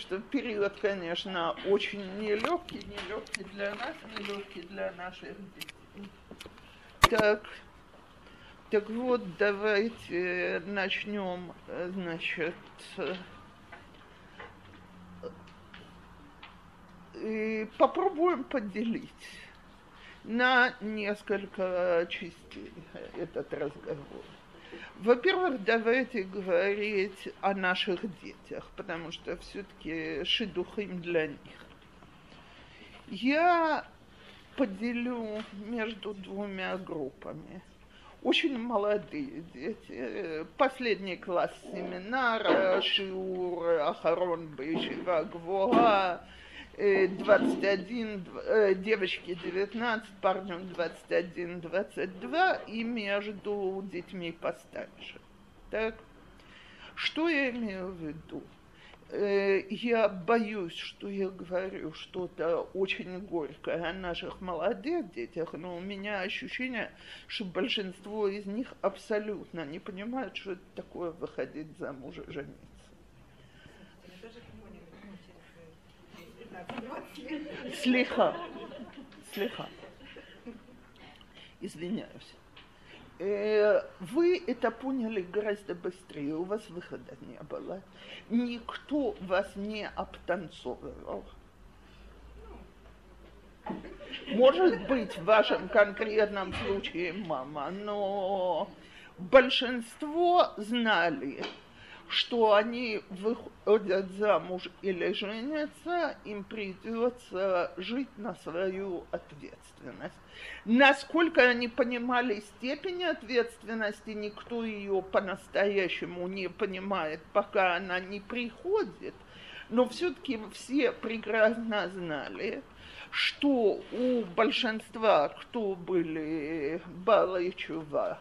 Что период, конечно, очень нелегкий, нелегкий для нас, нелегкий для наших детей. Так, так вот, давайте начнем, значит, и попробуем поделить на несколько частей этот разговор. Во-первых, давайте говорить о наших детях, потому что все-таки шидухим для них. Я поделю между двумя группами. Очень молодые дети, последний класс семинара, Шиур, Ахарон, Бейшива, Гвоа, 21, э, девочки 19, парню 21, 22 и между детьми постарше. Так? Что я имею в виду? Э, я боюсь, что я говорю что-то очень горькое о наших молодых детях, но у меня ощущение, что большинство из них абсолютно не понимают, что это такое выходить замуж и жениться. Слегка. Слегка. Извиняюсь. Э, вы это поняли гораздо быстрее, у вас выхода не было. Никто вас не обтанцовывал. Может быть, в вашем конкретном случае мама, но большинство знали, что они выходят замуж или женятся, им придется жить на свою ответственность. Насколько они понимали степень ответственности, никто ее по-настоящему не понимает, пока она не приходит. Но все-таки все прекрасно знали, что у большинства, кто были Бала Чува,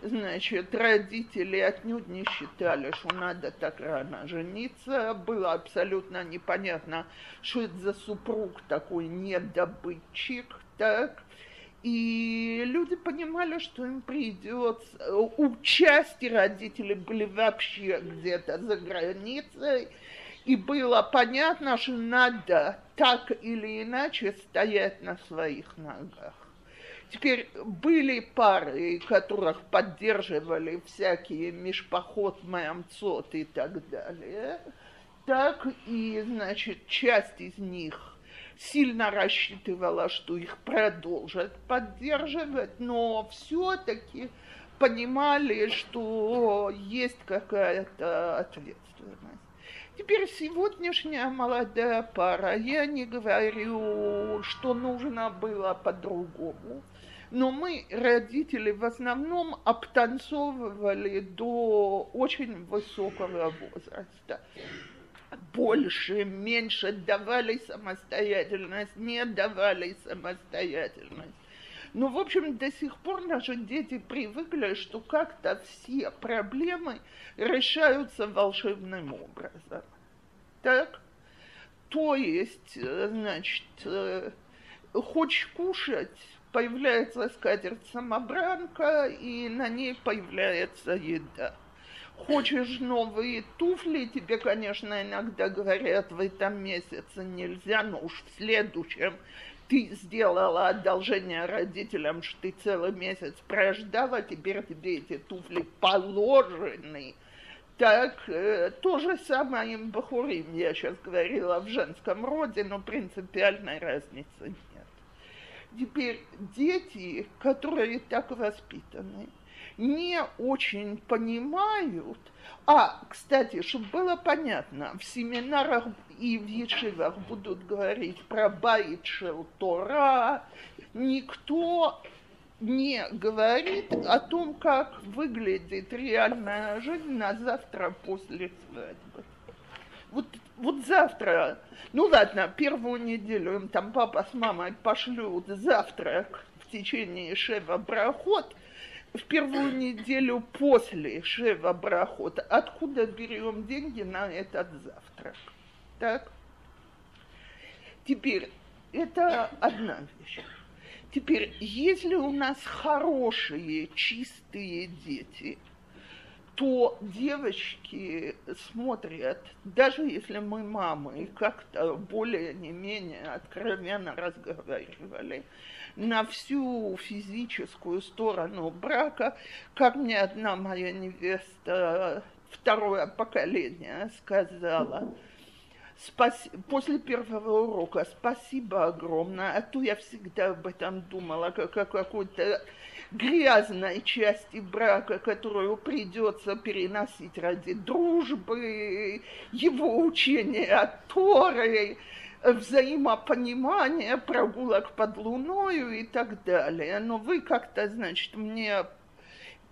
Значит, родители отнюдь не считали, что надо так рано жениться. Было абсолютно непонятно, что это за супруг такой недобытчик, так. И люди понимали, что им придется... У части родителей были вообще где-то за границей, и было понятно, что надо так или иначе стоять на своих ногах. Теперь были пары, которых поддерживали всякие Мишпоход, Мямцот и так далее. Так и, значит, часть из них сильно рассчитывала, что их продолжат поддерживать, но все-таки понимали, что есть какая-то ответственность. Теперь сегодняшняя молодая пара, я не говорю, что нужно было по-другому но мы, родители, в основном обтанцовывали до очень высокого возраста. Больше, меньше давали самостоятельность, не давали самостоятельность. Но, в общем, до сих пор наши дети привыкли, что как-то все проблемы решаются волшебным образом. Так? То есть, э, значит, э, хочешь кушать, появляется скатерть-самобранка, и на ней появляется еда. Хочешь новые туфли, тебе, конечно, иногда говорят, в этом месяце нельзя, но уж в следующем ты сделала одолжение родителям, что ты целый месяц прождала, теперь тебе эти туфли положены. Так, э, то же самое им Бахурим, я сейчас говорила в женском роде, но принципиальной разницы нет. Теперь дети, которые так воспитаны, не очень понимают, а, кстати, чтобы было понятно, в семинарах и в ешивах будут говорить про Байт Тора, никто не говорит о том, как выглядит реальная жизнь на завтра после свадьбы. Вот вот завтра, ну ладно, первую неделю им там папа с мамой пошлют завтрак в течение Шева Брахот, в первую неделю после Шева Брахот, откуда берем деньги на этот завтрак? Так? Теперь, это одна вещь. Теперь, если у нас хорошие, чистые дети, то девочки смотрят, даже если мы мамы как-то более не менее откровенно разговаривали, на всю физическую сторону брака, как мне одна моя невеста, второе поколение, сказала, Спаси... после первого урока спасибо огромное, а то я всегда об этом думала, как о какой-то грязной части брака, которую придется переносить ради дружбы, его учения от Торы, взаимопонимания, прогулок под луною и так далее. Но вы как-то, значит, мне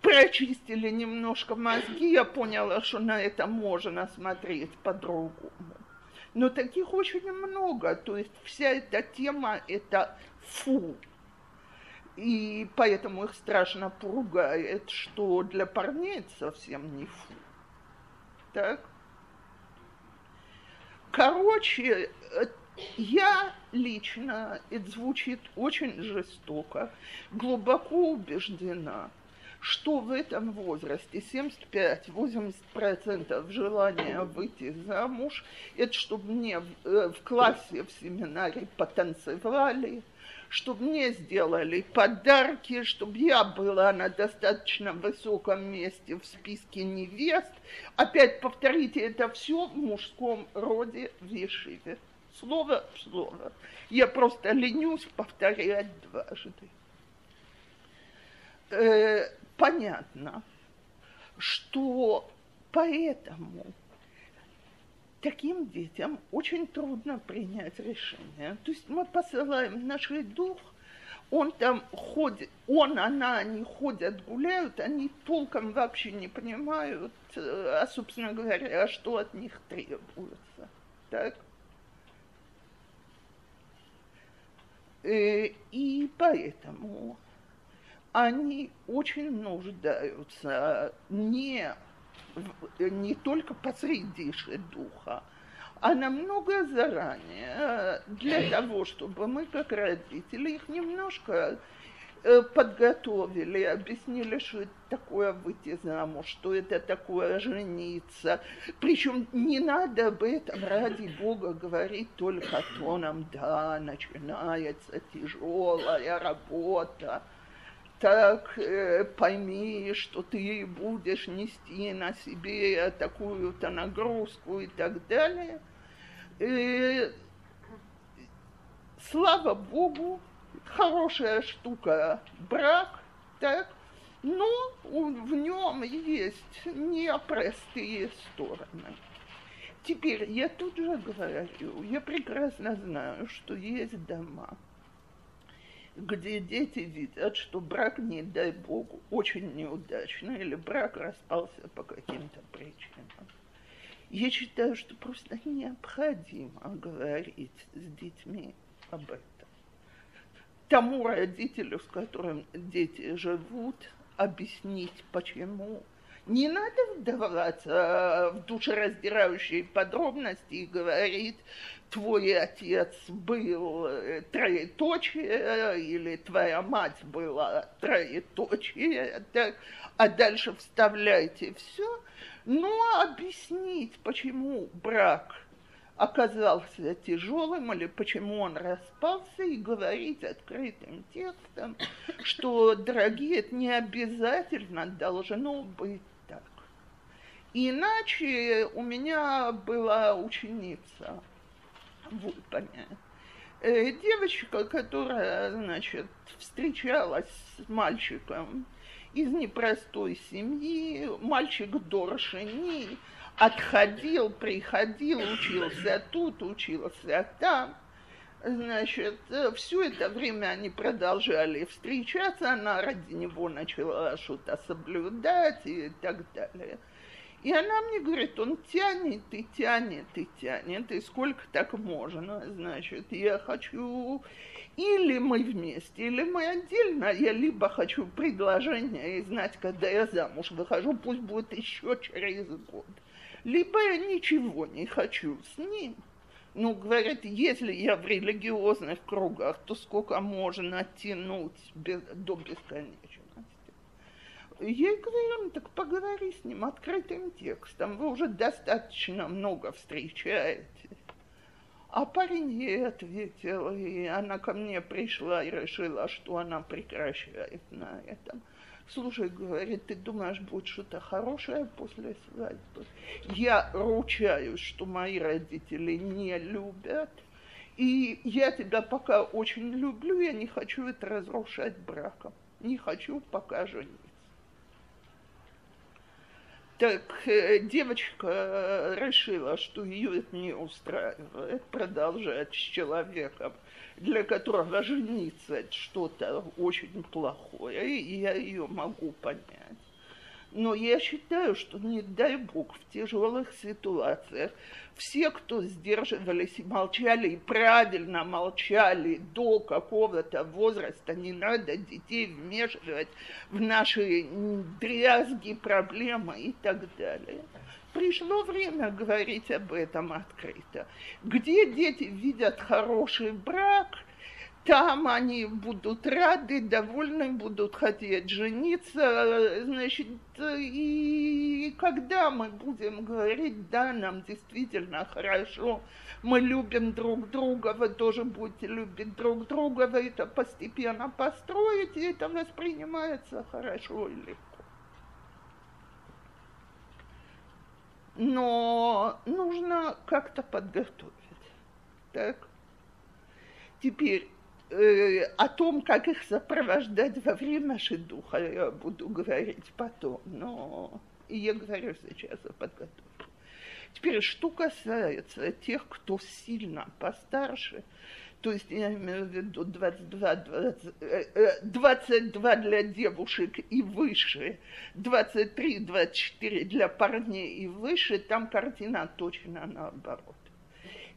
прочистили немножко мозги, я поняла, что на это можно смотреть по-другому. Но таких очень много, то есть вся эта тема – это фу. И поэтому их страшно пугает, что для парней это совсем не фу. Так? Короче, я лично, это звучит очень жестоко, глубоко убеждена, что в этом возрасте 75-80% желания выйти замуж, это чтобы мне в, э, в классе, в семинаре потанцевали, чтобы мне сделали подарки, чтобы я была на достаточно высоком месте в списке невест. Опять повторите это все в мужском роде в Ешиве. Слово в слово. Я просто ленюсь повторять дважды. Понятно, что поэтому таким детям очень трудно принять решение. То есть мы посылаем наш дух, он там ходит, он, она, они ходят, гуляют, они толком вообще не понимают, э, а, собственно говоря, что от них требуется. Так? Э, и поэтому они очень нуждаются не, не только посреди духа, а намного заранее для того, чтобы мы, как родители, их немножко э, подготовили, объяснили, что это такое выйти замуж, что это такое жениться. Причем не надо об этом, ради Бога, говорить только тоном, да, начинается тяжелая работа так э, пойми, что ты будешь нести на себе такую-то нагрузку и так далее. И, слава Богу, хорошая штука брак, так, но в нем есть непростые стороны. Теперь я тут же говорю, я прекрасно знаю, что есть дома, где дети видят, что брак, не дай бог, очень неудачный, или брак распался по каким-то причинам. Я считаю, что просто необходимо говорить с детьми об этом. Тому родителю, с которым дети живут, объяснить, почему не надо вдаваться в душераздирающие подробности и говорить, твой отец был э, троеточие, или твоя мать была троеточие, так, а дальше вставляйте все, но объяснить, почему брак оказался тяжелым или почему он распался, и говорить открытым текстом, что, дорогие, это не обязательно должно быть так. Иначе у меня была ученица – Вульпане. Э, девочка, которая, значит, встречалась с мальчиком из непростой семьи, мальчик Доршини, отходил, приходил, учился тут, учился там. Значит, все это время они продолжали встречаться, она ради него начала что-то соблюдать и так далее. И она мне говорит, он тянет и тянет и тянет, и сколько так можно, значит, я хочу или мы вместе, или мы отдельно, я либо хочу предложение и знать, когда я замуж выхожу, пусть будет еще через год, либо я ничего не хочу с ним. Ну, говорит, если я в религиозных кругах, то сколько можно тянуть без, до бесконечности. Я говорю, ну, так поговори с ним открытым текстом, вы уже достаточно много встречаетесь. А парень ей ответил, и она ко мне пришла и решила, что она прекращает на этом. Слушай, говорит, ты думаешь, будет что-то хорошее после свадьбы? Я ручаюсь, что мои родители не любят, и я тебя пока очень люблю, я не хочу это разрушать браком. Не хочу пока жениться. Так э, девочка э, решила, что ее это не устраивает, продолжать с человеком, для которого жениться это что-то очень плохое, и я ее могу понять. Но я считаю, что не дай бог в тяжелых ситуациях все, кто сдерживались и молчали, и правильно молчали до какого-то возраста, не надо детей вмешивать в наши дрязги, проблемы и так далее. Пришло время говорить об этом открыто. Где дети видят хороший брак – там они будут рады, довольны, будут хотеть жениться, значит, и когда мы будем говорить, да, нам действительно хорошо, мы любим друг друга, вы тоже будете любить друг друга, вы это постепенно построите, и это воспринимается хорошо и легко. Но нужно как-то подготовить. Так. Теперь о том, как их сопровождать во время шедуха, я буду говорить потом, но я говорю сейчас о подготовке. Теперь, что касается тех, кто сильно постарше, то есть я имею в виду 22, 20, 22 для девушек и выше, 23, 24 для парней и выше, там картина точно наоборот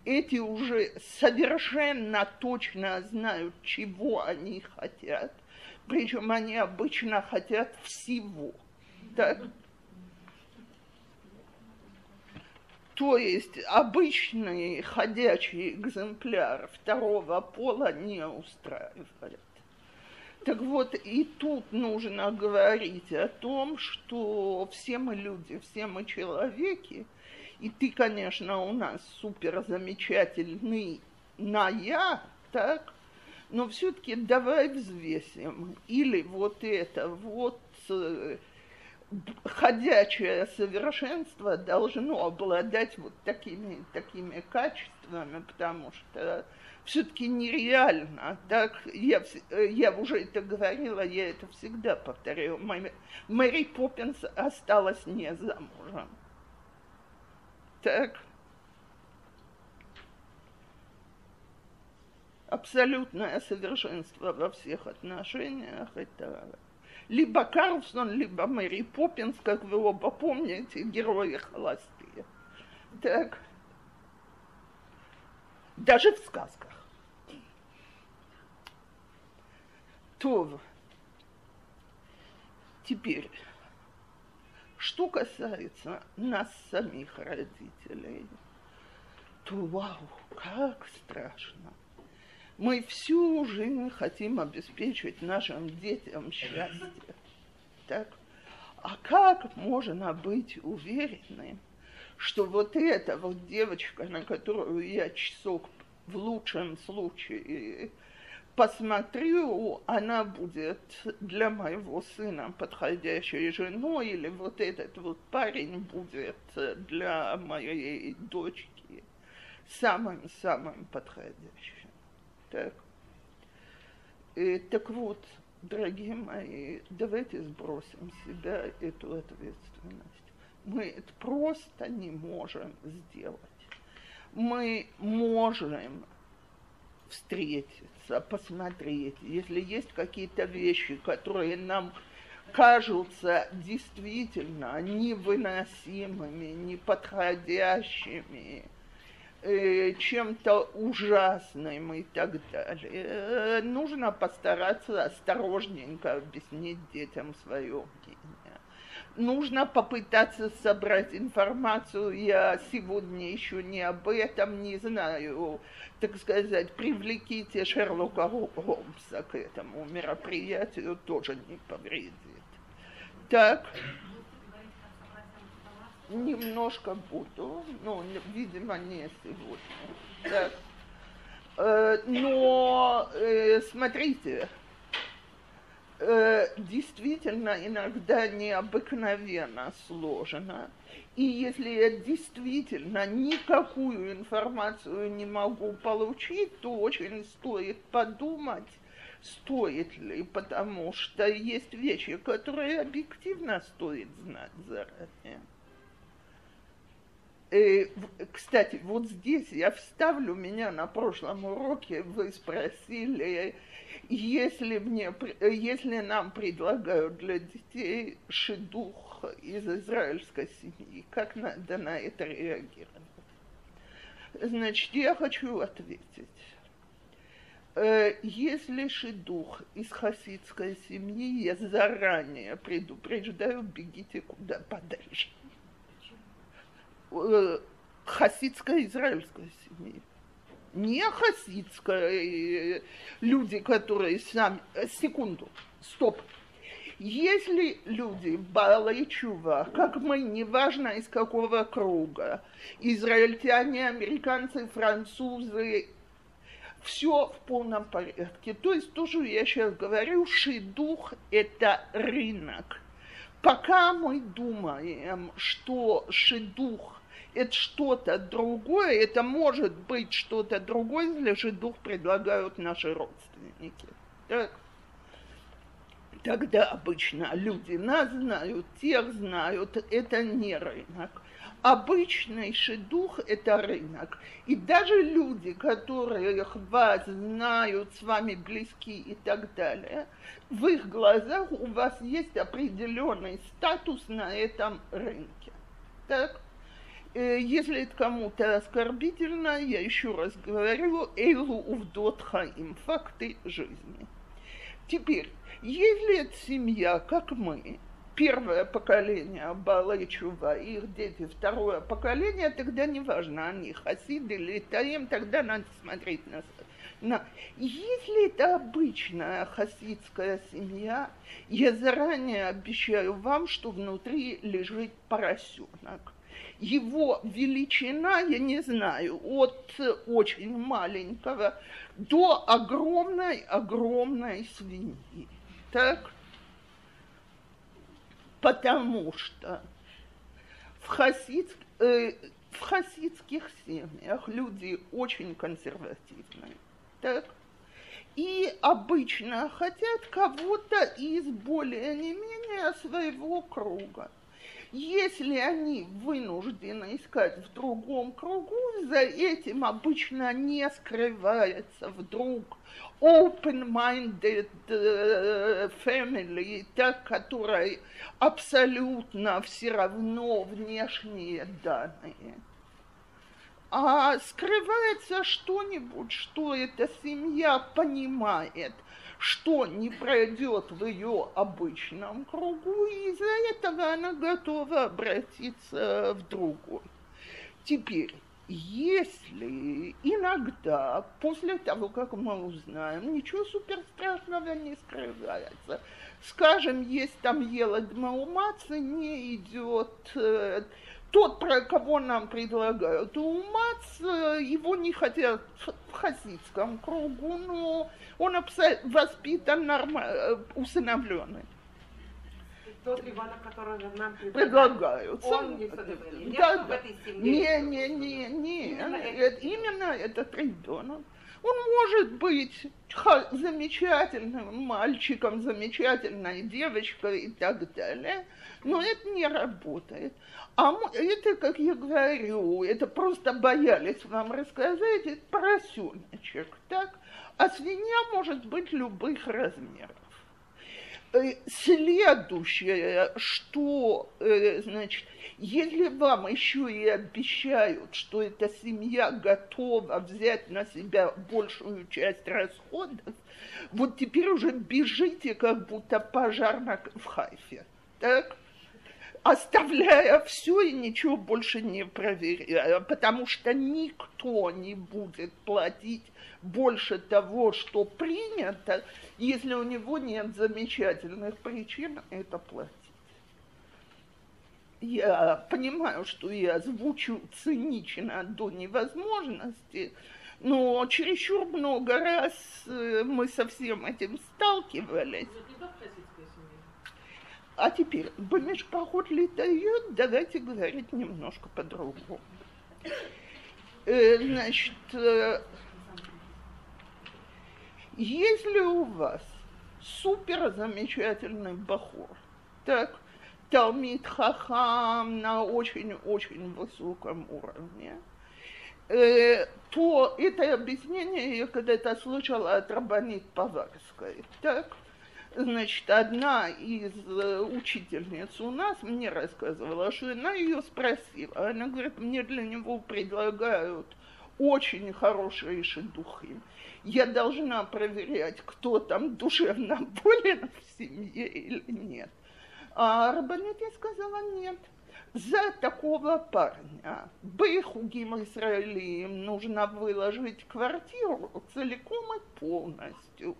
эти уже совершенно точно знают, чего они хотят, причем они обычно хотят всего. Так? То есть обычный ходячий экземпляр второго пола не устраивает. Так вот, и тут нужно говорить о том, что все мы люди, все мы человеки – и ты, конечно, у нас супер замечательный на я, так? Но все-таки давай взвесим. Или вот это вот э, ходячее совершенство должно обладать вот такими, такими качествами, потому что все-таки нереально. Так, я, я уже это говорила, я это всегда повторяю. Мэри Поппинс осталась не замужем. Так. Абсолютное совершенство во всех отношениях это либо Карлсон, либо Мэри Поппинс, как вы оба помните, герои холостые. Так. Даже в сказках. То теперь что касается нас самих родителей, то вау, как страшно. Мы всю жизнь хотим обеспечить нашим детям счастье. Так? А как можно быть уверенным, что вот эта вот девочка, на которую я часок в лучшем случае посмотрю, она будет для моего сына подходящей женой, или вот этот вот парень будет для моей дочки самым-самым подходящим. Так. И, так вот, дорогие мои, давайте сбросим себя эту ответственность. Мы это просто не можем сделать. Мы можем встретиться, посмотреть, если есть какие-то вещи, которые нам кажутся действительно невыносимыми, неподходящими, э, чем-то ужасным и так далее. Э, нужно постараться осторожненько объяснить детям свое нужно попытаться собрать информацию. Я сегодня еще не об этом не знаю. Так сказать, привлеките Шерлока Холмса к этому мероприятию, тоже не повредит. Так. Немножко буду, ну, видимо, не сегодня. Так. Э, но э, смотрите, э, действительно иногда необыкновенно сложно. И если я действительно никакую информацию не могу получить, то очень стоит подумать, стоит ли, потому что есть вещи, которые объективно стоит знать заранее. И, кстати, вот здесь я вставлю меня на прошлом уроке, вы спросили, если, мне, если нам предлагают для детей шедух из израильской семьи, как надо на это реагировать? Значит, я хочу ответить. Э, если шедух из хасидской семьи, я заранее предупреждаю, бегите куда подальше. Э, хасидская израильская семья. Не хасидская, э, люди, которые сами... Э, секунду, стоп. Если люди Бала Чува, как мы, неважно из какого круга, израильтяне, американцы, французы, все в полном порядке. То есть то, что я сейчас говорю, шидух – это рынок. Пока мы думаем, что шидух это что-то другое, это может быть что-то другое, же дух предлагают наши родственники. Так? Тогда обычно люди нас знают, тех знают, это не рынок. Обычный шедух – это рынок. И даже люди, которые вас знают, с вами близки и так далее, в их глазах у вас есть определенный статус на этом рынке. Так? Э, если это кому-то оскорбительно, я еще раз говорю, эйлу увдот хаим, факты жизни. Теперь, если это семья, как мы, первое поколение Бала Чува, их дети второе поколение, тогда неважно, они хасиды или таим, тогда надо смотреть на на... Если это обычная хасидская семья, я заранее обещаю вам, что внутри лежит поросенок его величина, я не знаю, от очень маленького до огромной-огромной свиньи. Так? Потому что в, хасид, э, в хасидских семьях люди очень консервативные. Так? И обычно хотят кого-то из более не менее своего круга. Если они вынуждены искать в другом кругу, за этим обычно не скрывается вдруг open-minded э, family, та, которой абсолютно все равно внешние данные. А скрывается что-нибудь, что эта семья понимает – что не пройдет в ее обычном кругу, и из-за этого она готова обратиться в другой. Теперь, если иногда, после того, как мы узнаем, ничего суперстрашного не скрывается, скажем, есть там Елад Маумаца, не идет э, тот, про кого нам предлагают умац, его не хотят в хасидском кругу, но он воспитан нормально, усыновленный. Тот ребенок, который нам предлагают. Он не да, в этой семье. Не, не, не, не. Именно, это, именно этот ребенок. Он может быть замечательным мальчиком, замечательной девочкой и так далее, но это не работает. А это, как я говорю, это просто боялись вам рассказать, это поросеночек, так? А свинья может быть любых размеров. Э, следующее, что, э, значит, если вам еще и обещают, что эта семья готова взять на себя большую часть расходов, вот теперь уже бежите, как будто пожарно в Хайфе. Так? оставляя все и ничего больше не проверяя, потому что никто не будет платить больше того, что принято, если у него нет замечательных причин это платить. я понимаю, что я звучу цинично до невозможности, но чересчур много раз э, мы со всем этим сталкивались. А теперь, Бамешпахот летает, давайте говорить немножко по-другому. Э, значит, э, если у вас супер замечательный бахур, так, Талмит Хахам на очень-очень высоком уровне, э, то это объяснение я когда-то слышала от Рабанит Поварской. Так, значит, одна из э, учительниц у нас мне рассказывала, что она ее спросила. Она говорит, мне для него предлагают очень хорошие шедухи. Я должна проверять, кто там душевно болен в семье или нет. А Рабанит я сказала нет. За такого парня Бейхугим Израилим нужно выложить квартиру целиком и полностью.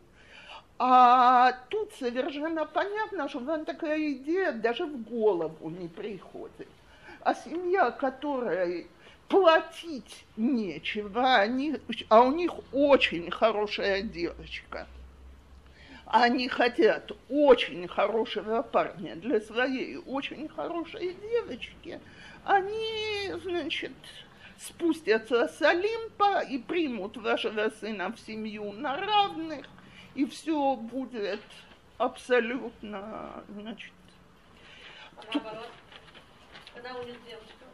А тут совершенно понятно, что вам такая идея даже в голову не приходит. А семья, которая платить нечего, они, а у них очень хорошая девочка – они хотят очень хорошего парня для своей очень хорошей девочки, они, значит, спустятся с Олимпа и примут вашего сына в семью на равных, и все будет абсолютно, значит... Наоборот, когда у них девочка,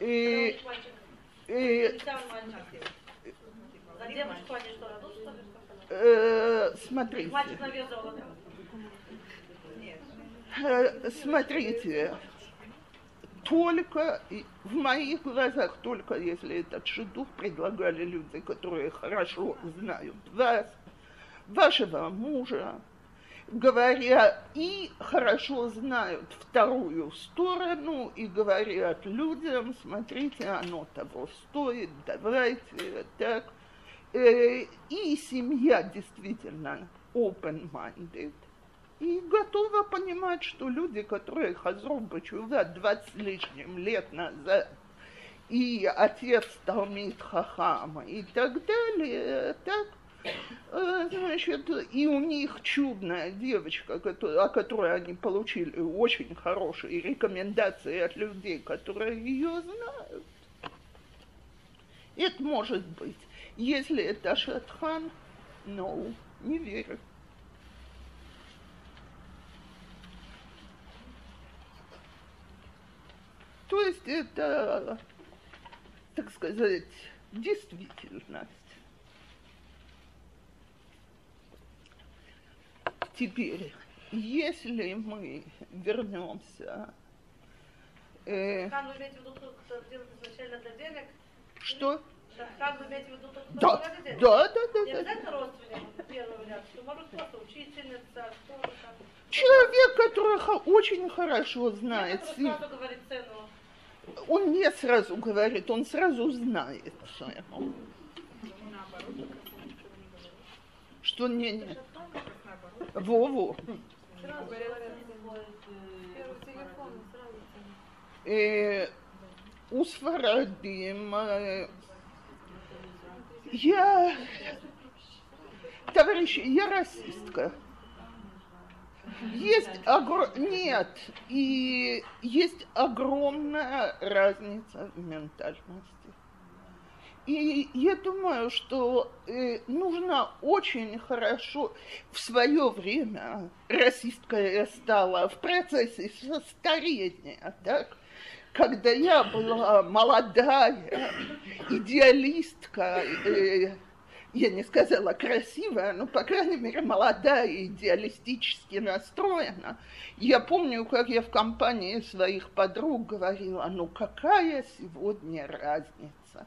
и, смотрите, вес золота. э, смотрите, только в моих глазах, только если этот шедух предлагали люди, которые хорошо знают вас, вашего мужа, говоря и хорошо знают вторую сторону и говорят людям, смотрите, оно того стоит, давайте так. Э, И семья действительно open-minded и готова понимать, что люди, которые Хазров Бачува 20 с лишним лет назад, и отец Талмит Хахама и так далее, так, значит, и у них чудная девочка, о которой они получили очень хорошие рекомендации от людей, которые ее знают. Это может быть. Если это Шатхан, no, не верю. То есть это, так сказать, действительность. Теперь, если мы вернемся, э, Хан, вы имеете в виду, кто делает изначально для денег? что? Да, Хан, вы имеете в виду, кто Да, делает для денег? да, да, да, Не да. обязательно родственник, первый вариант, что может просто учительница, кто-то там. Человек, который очень хорошо знает, Который сим- сразу говорит цену. он не сразу говорит, он сразу знает цену. Что не, не. Цена. Э, у Сфарадим я, товарищи, я расистка. Есть огр... Нет, и есть огромная разница в ментальности. И я думаю, что э, нужно очень хорошо в свое время расистка я стала в процессе старения, так? Когда я была молодая, идеалистка, э, я не сказала красивая, но, по крайней мере, молодая идеалистически настроена. Я помню, как я в компании своих подруг говорила, ну какая сегодня разница?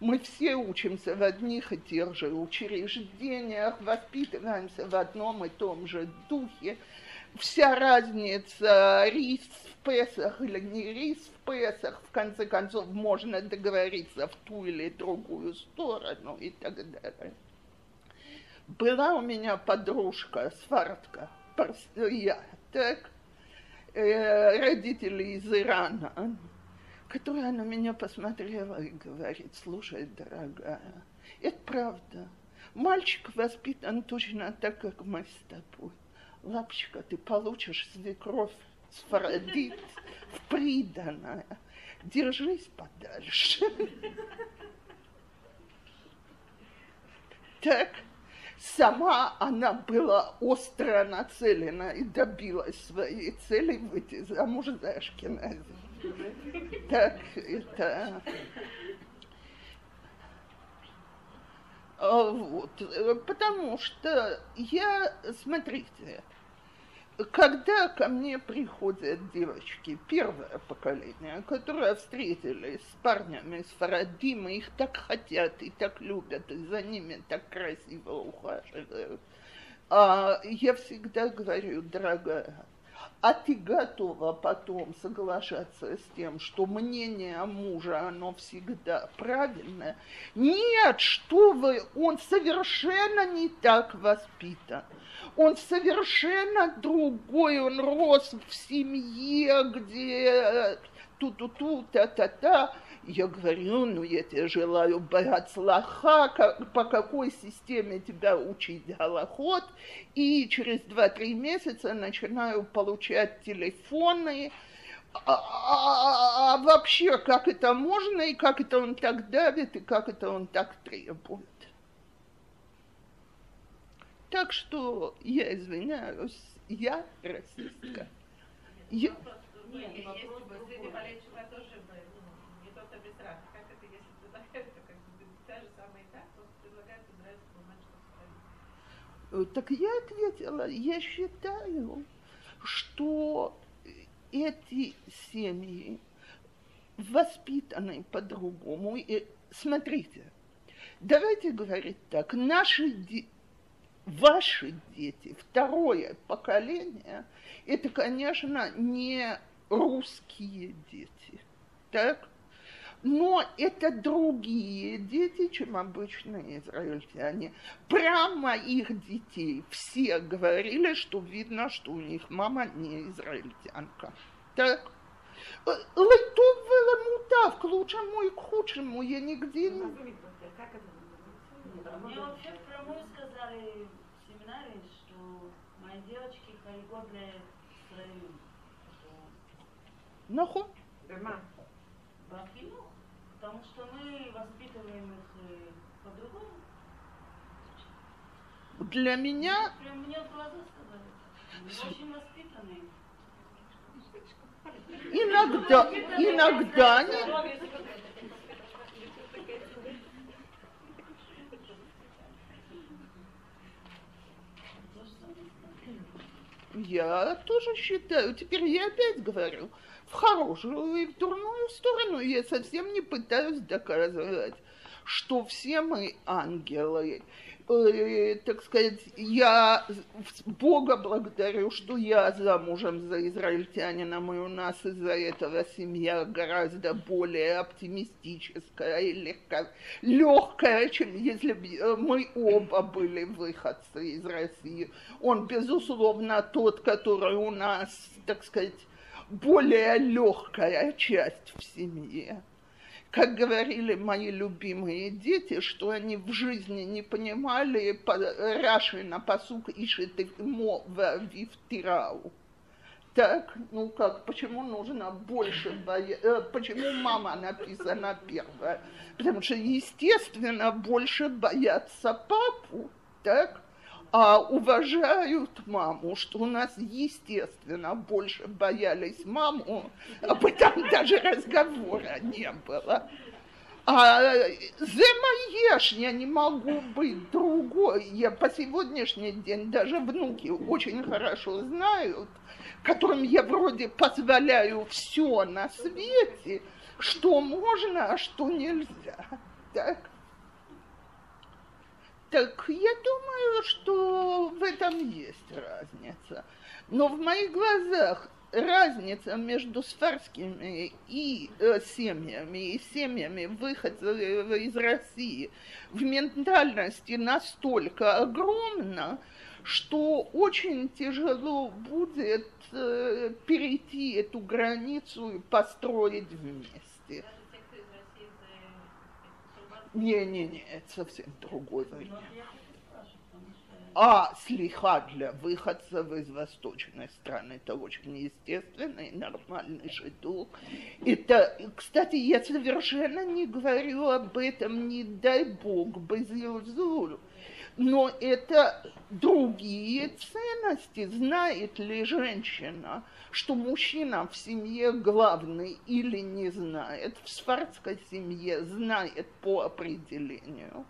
Мы все учимся в одних и тех же учреждениях, воспитываемся в одном и том же духе. Вся разница, рис в Песах или не рис в Песах, в конце концов, можно договориться в ту или другую сторону и так далее. Была у меня подружка, свартка, я, так, э, родителей из Ирана, которая на меня посмотрела и говорит, слушай, дорогая, это правда. Мальчик воспитан точно так, как мы с тобой. Лапочка, ты получишь свекровь сфарадит в приданное. Держись подальше. Так, сама она была остро нацелена и добилась своей цели выйти замуж за Ашкенази. Так, это... А, вот, потому что я, смотрите, когда ко мне приходят девочки, первое поколение, которые встретились с парнями с Фарадим, и их так хотят и так любят, и за ними так красиво ухаживают, а я всегда говорю, дорогая, а ты готова потом соглашаться с тем, что мнение мужа, оно всегда правильное? Нет, что вы, он совершенно не так воспитан. Он совершенно другой, он рос в семье, где ту-ту-ту, та-та-та. Я говорю, ну я тебе желаю Барацлаха, как, по какой системе тебя учить Галахот. И через 2-3 месяца начинаю получать телефоны, а, а, а, вообще, как это можно, и как это он так давит, и как это он так требует. Так что я извиняюсь, я расистка. Я... Нет, вопрос среди болельщиков тоже только без рака. Как это, если предлагают, то как бы та же самая и так, просто предлагают израильскому мальчику Так я ответила, я считаю, что эти семьи воспитаны по-другому. И смотрите, давайте говорить так, наши дети ваши дети, второе поколение, это, конечно, не русские дети, так? но это другие дети, чем обычные израильтяне. Прямо их детей все говорили, что видно, что у них мама не израильтянка. Так, э, лайтов мутав, к лучшему и к худшему я нигде не... Мне вообще впрямую сказали в семинаре, что мои девочки полигодные строим. Нахуй? Дома. Бахину? потому что мы воспитываем их э, по-другому. Для меня... Прям мне в глаза сказали. Мы очень воспитанные. Иногда, иногда не... Я тоже считаю, теперь я опять говорю, в хорошую и в дурную сторону. Я совсем не пытаюсь доказывать, что все мы ангелы. Э, так сказать, я Бога благодарю, что я замужем за израильтянином, и у нас из-за этого семья гораздо более оптимистическая и легко, легкая, чем если бы э, мы оба были выходцы из России. Он, безусловно, тот, который у нас, так сказать, более легкая часть в семье. Как говорили мои любимые дети, что они в жизни не понимали Раши на посук Ишит Мо Вивтирау. Так, ну как, почему нужно больше э, почему мама написана первая? Потому что, естественно, больше боятся папу, так? А уважают маму, что у нас, естественно, больше боялись маму, об этом даже разговора не было. А замаешь, я не могу быть другой. Я по сегодняшний день даже внуки очень хорошо знают, которым я вроде позволяю все на свете, что можно, а что нельзя. Так? Так я думаю, что в этом есть разница. Но в моих глазах разница между сфарскими и э, семьями и семьями выходцев из России в ментальности настолько огромна, что очень тяжело будет э, перейти эту границу и построить вместе. Даже те, кто из России за э, Сурбат, Не-не-не, это совсем другой вариант. что... А слиха для выходцев из восточной страны это очень естественный, нормальный шедух. Это, кстати, я совершенно не говорю об этом, не дай бог, безилзуль. Но это другие ценности. Знает ли женщина, что мужчина в семье главный или не знает? В сфардской семье знает по определению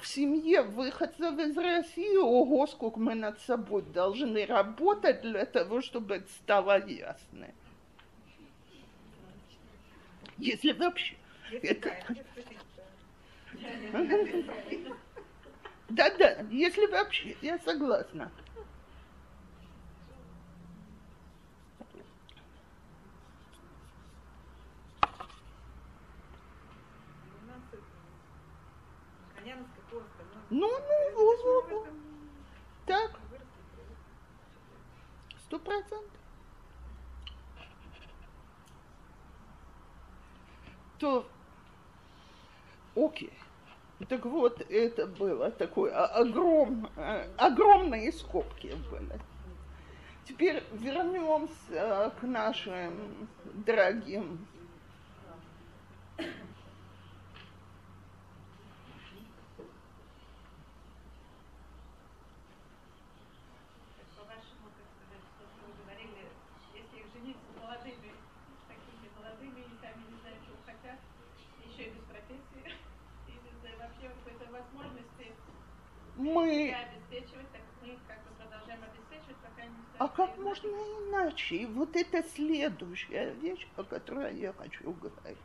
в семье выходцев из России, ого, сколько мы над собой должны работать для того, чтобы это стало ясно. Если вообще. Это... Да-да, если вообще, я согласна. Ну, ну, вот, вот, вот. Так, сто процентов. То, окей. Так вот, это было такое огром, э, огромные скобки были. Теперь вернемся к нашим дорогим по-вашему, как сказать, то, что вы говорили, если их женить с молодыми, с такими молодыми, и сами не знают, чего хотят, еще и без профессии, и без э, вообще какой-то возможности мы себя обеспечивать, так мы как бы продолжаем обеспечивать, пока не А станет как союза. можно иначе? И вот это следующая вещь, о которой я хочу говорить.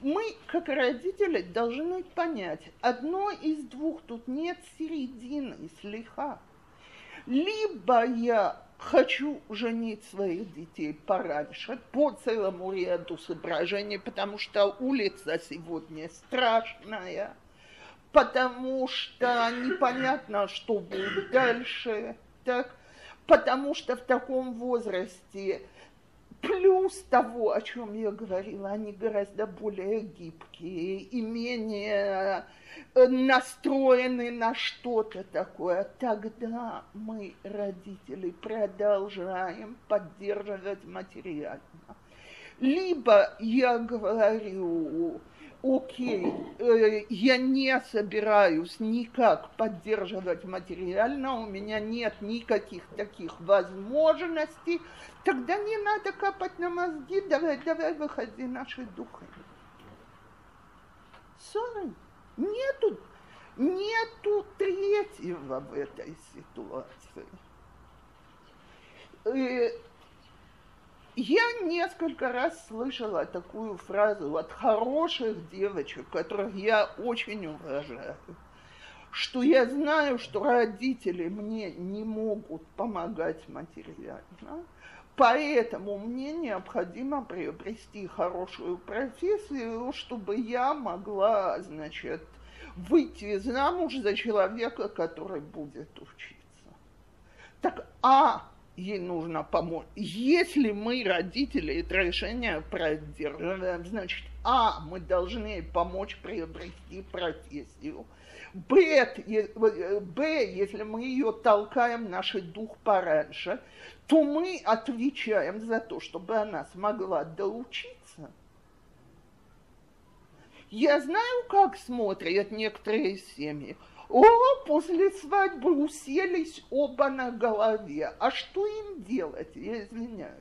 Мы, как родители, должны понять, одно из двух, тут нет середины, слегка. Либо я хочу женить своих детей пораньше, по целому ряду соображений, потому что улица сегодня страшная, потому что непонятно, что будет дальше, так, потому что в таком возрасте плюс того, о чем я говорила, они гораздо более гибкие и менее э, настроены на что-то такое. Тогда мы, родители, продолжаем поддерживать материально. Либо я говорю, окей, э, я не собираюсь никак поддерживать материально, у меня нет никаких таких возможностей, тогда не надо капать на мозги, давай, давай, выходи наши духи. Sorry, нету, нету третьего в этой ситуации. Я несколько раз слышала такую фразу от хороших девочек, которых я очень уважаю, что я знаю, что родители мне не могут помогать материально, поэтому мне необходимо приобрести хорошую профессию, чтобы я могла, значит, выйти замуж за человека, который будет учиться. Так, а ей нужно помочь. Если мы, родители, это решение продерживаем, значит, а, мы должны помочь приобрести профессию. Б, э, Б, если мы ее толкаем, наш дух пораньше, то мы отвечаем за то, чтобы она смогла доучиться. Я знаю, как смотрят некоторые семьи. О, после свадьбы уселись оба на голове. А что им делать? Я извиняюсь.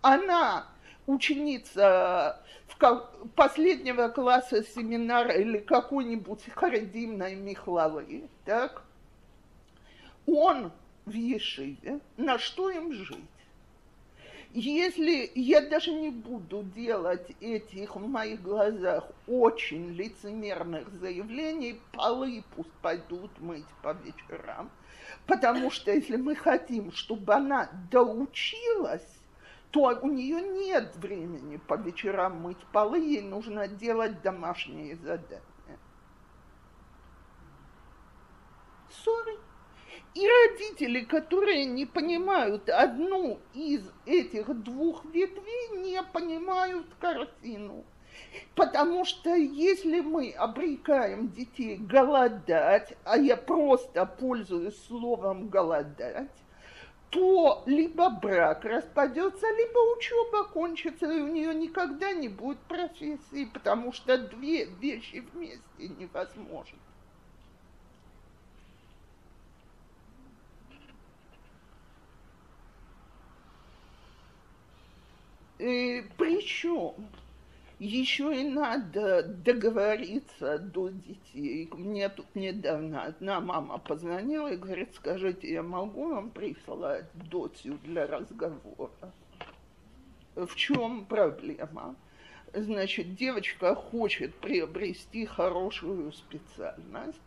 Она ученица в ка- последнего класса семинара или какой-нибудь харидимной Михлалы, так? Он в Ешиве, на что им жить? Если я даже не буду делать этих в моих глазах очень лицемерных заявлений, полы пусть пойдут мыть по вечерам. Потому что если мы хотим, чтобы она доучилась, то у нее нет времени по вечерам мыть полы, ей нужно делать домашние задания. Sorry. И родители, которые не понимают одну из этих двух ветвей, не понимают картину. Потому что если мы обрекаем детей голодать, а я просто пользуюсь словом голодать, то либо брак распадется, либо учеба кончится, и у нее никогда не будет профессии, потому что две вещи вместе невозможно. Причем еще и надо договориться до детей. Мне тут недавно одна мама позвонила и говорит, скажите, я могу вам прислать дотю для разговора? В чем проблема? Значит, девочка хочет приобрести хорошую специальность,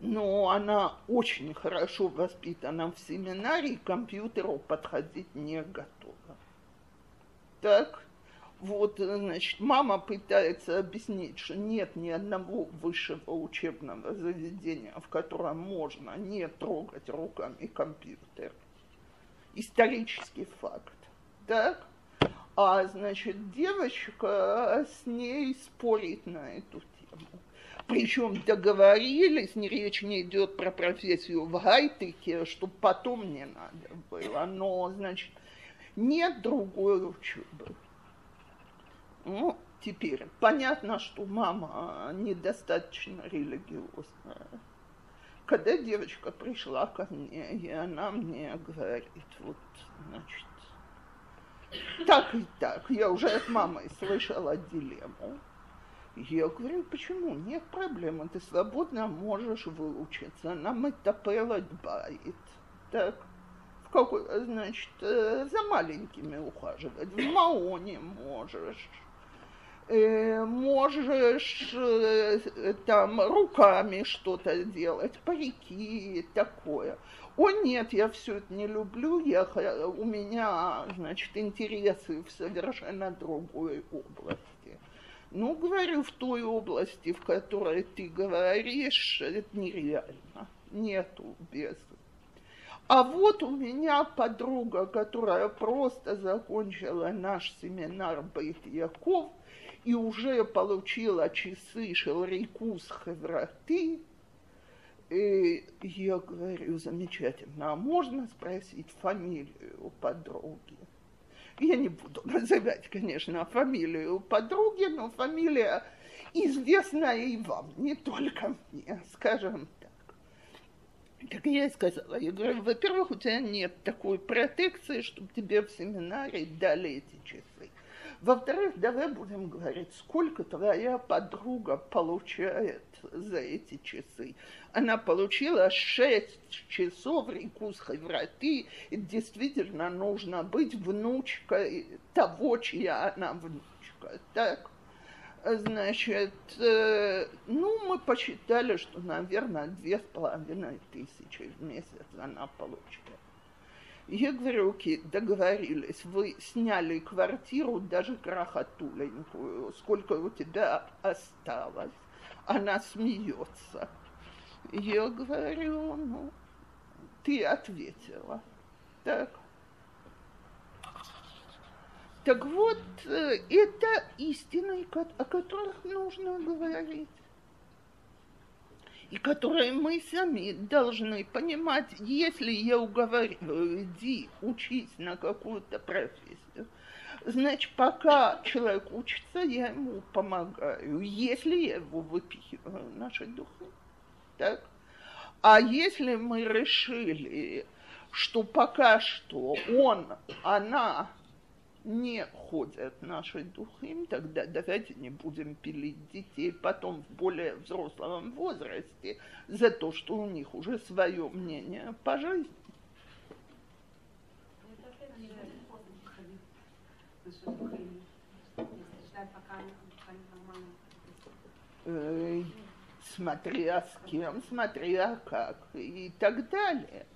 но она очень хорошо воспитана в семинаре, к компьютеру подходить не готова. Так, вот, значит, мама пытается объяснить, что нет ни одного высшего учебного заведения, в котором можно не трогать руками компьютер. Исторический факт. Так? А, значит, девочка с ней спорит на эту тему. Причем договорились, не речь не идет про профессию в гайтеке, чтобы потом не надо было. Но, значит, нет другой учебы. Ну, теперь понятно, что мама недостаточно религиозная. Когда девочка пришла ко мне, и она мне говорит, вот, значит, так и так, я уже от мамы слышала дилемму. Я говорю, почему? Нет проблемы, ты свободно можешь выучиться. Нам это байт. Так, в какой, значит, э, за маленькими ухаживать. В Маоне можешь э, можешь э, там руками что-то делать, парики, такое. О нет, я все это не люблю, я, у меня, значит, интересы в совершенно другой области. Ну, говорю, в той области, в которой ты говоришь, это нереально. Нету без а вот у меня подруга, которая просто закончила наш семинар Бейт Яков, и уже получила часы Шелрикус Хевраты, и я говорю, замечательно, а можно спросить фамилию подруги? Я не буду называть, конечно, фамилию подруги, но фамилия известная и вам, не только мне, скажем. Как я и сказала, я говорю, во-первых, у тебя нет такой протекции, чтобы тебе в семинаре дали эти часы. Во-вторых, давай будем говорить, сколько твоя подруга получает за эти часы. Она получила 6 часов рекус хевраты, и действительно нужно быть внучкой того, чья она внучка. Так? Значит, э, ну, мы посчитали, что, наверное, две с половиной тысячи в месяц она получает. Я говорю, окей, договорились, вы сняли квартиру, даже крахотуленькую, сколько у тебя осталось. Она смеется. Я говорю, ну, ты ответила. Так. Так вот, э, это истины, о которых нужно говорить и которые мы сами должны понимать, если я уговариваю, иди, учись на какую-то профессию, значит, пока человек учится, я ему помогаю, если я его выпихиваю, наши духи. Так? А если мы решили, что пока что он, она не ходят наши духи, тогда давайте не будем пилить детей потом в более взрослом возрасте за то, что у них уже свое мнение по жизни. Э, смотря с кем, смотря как и так далее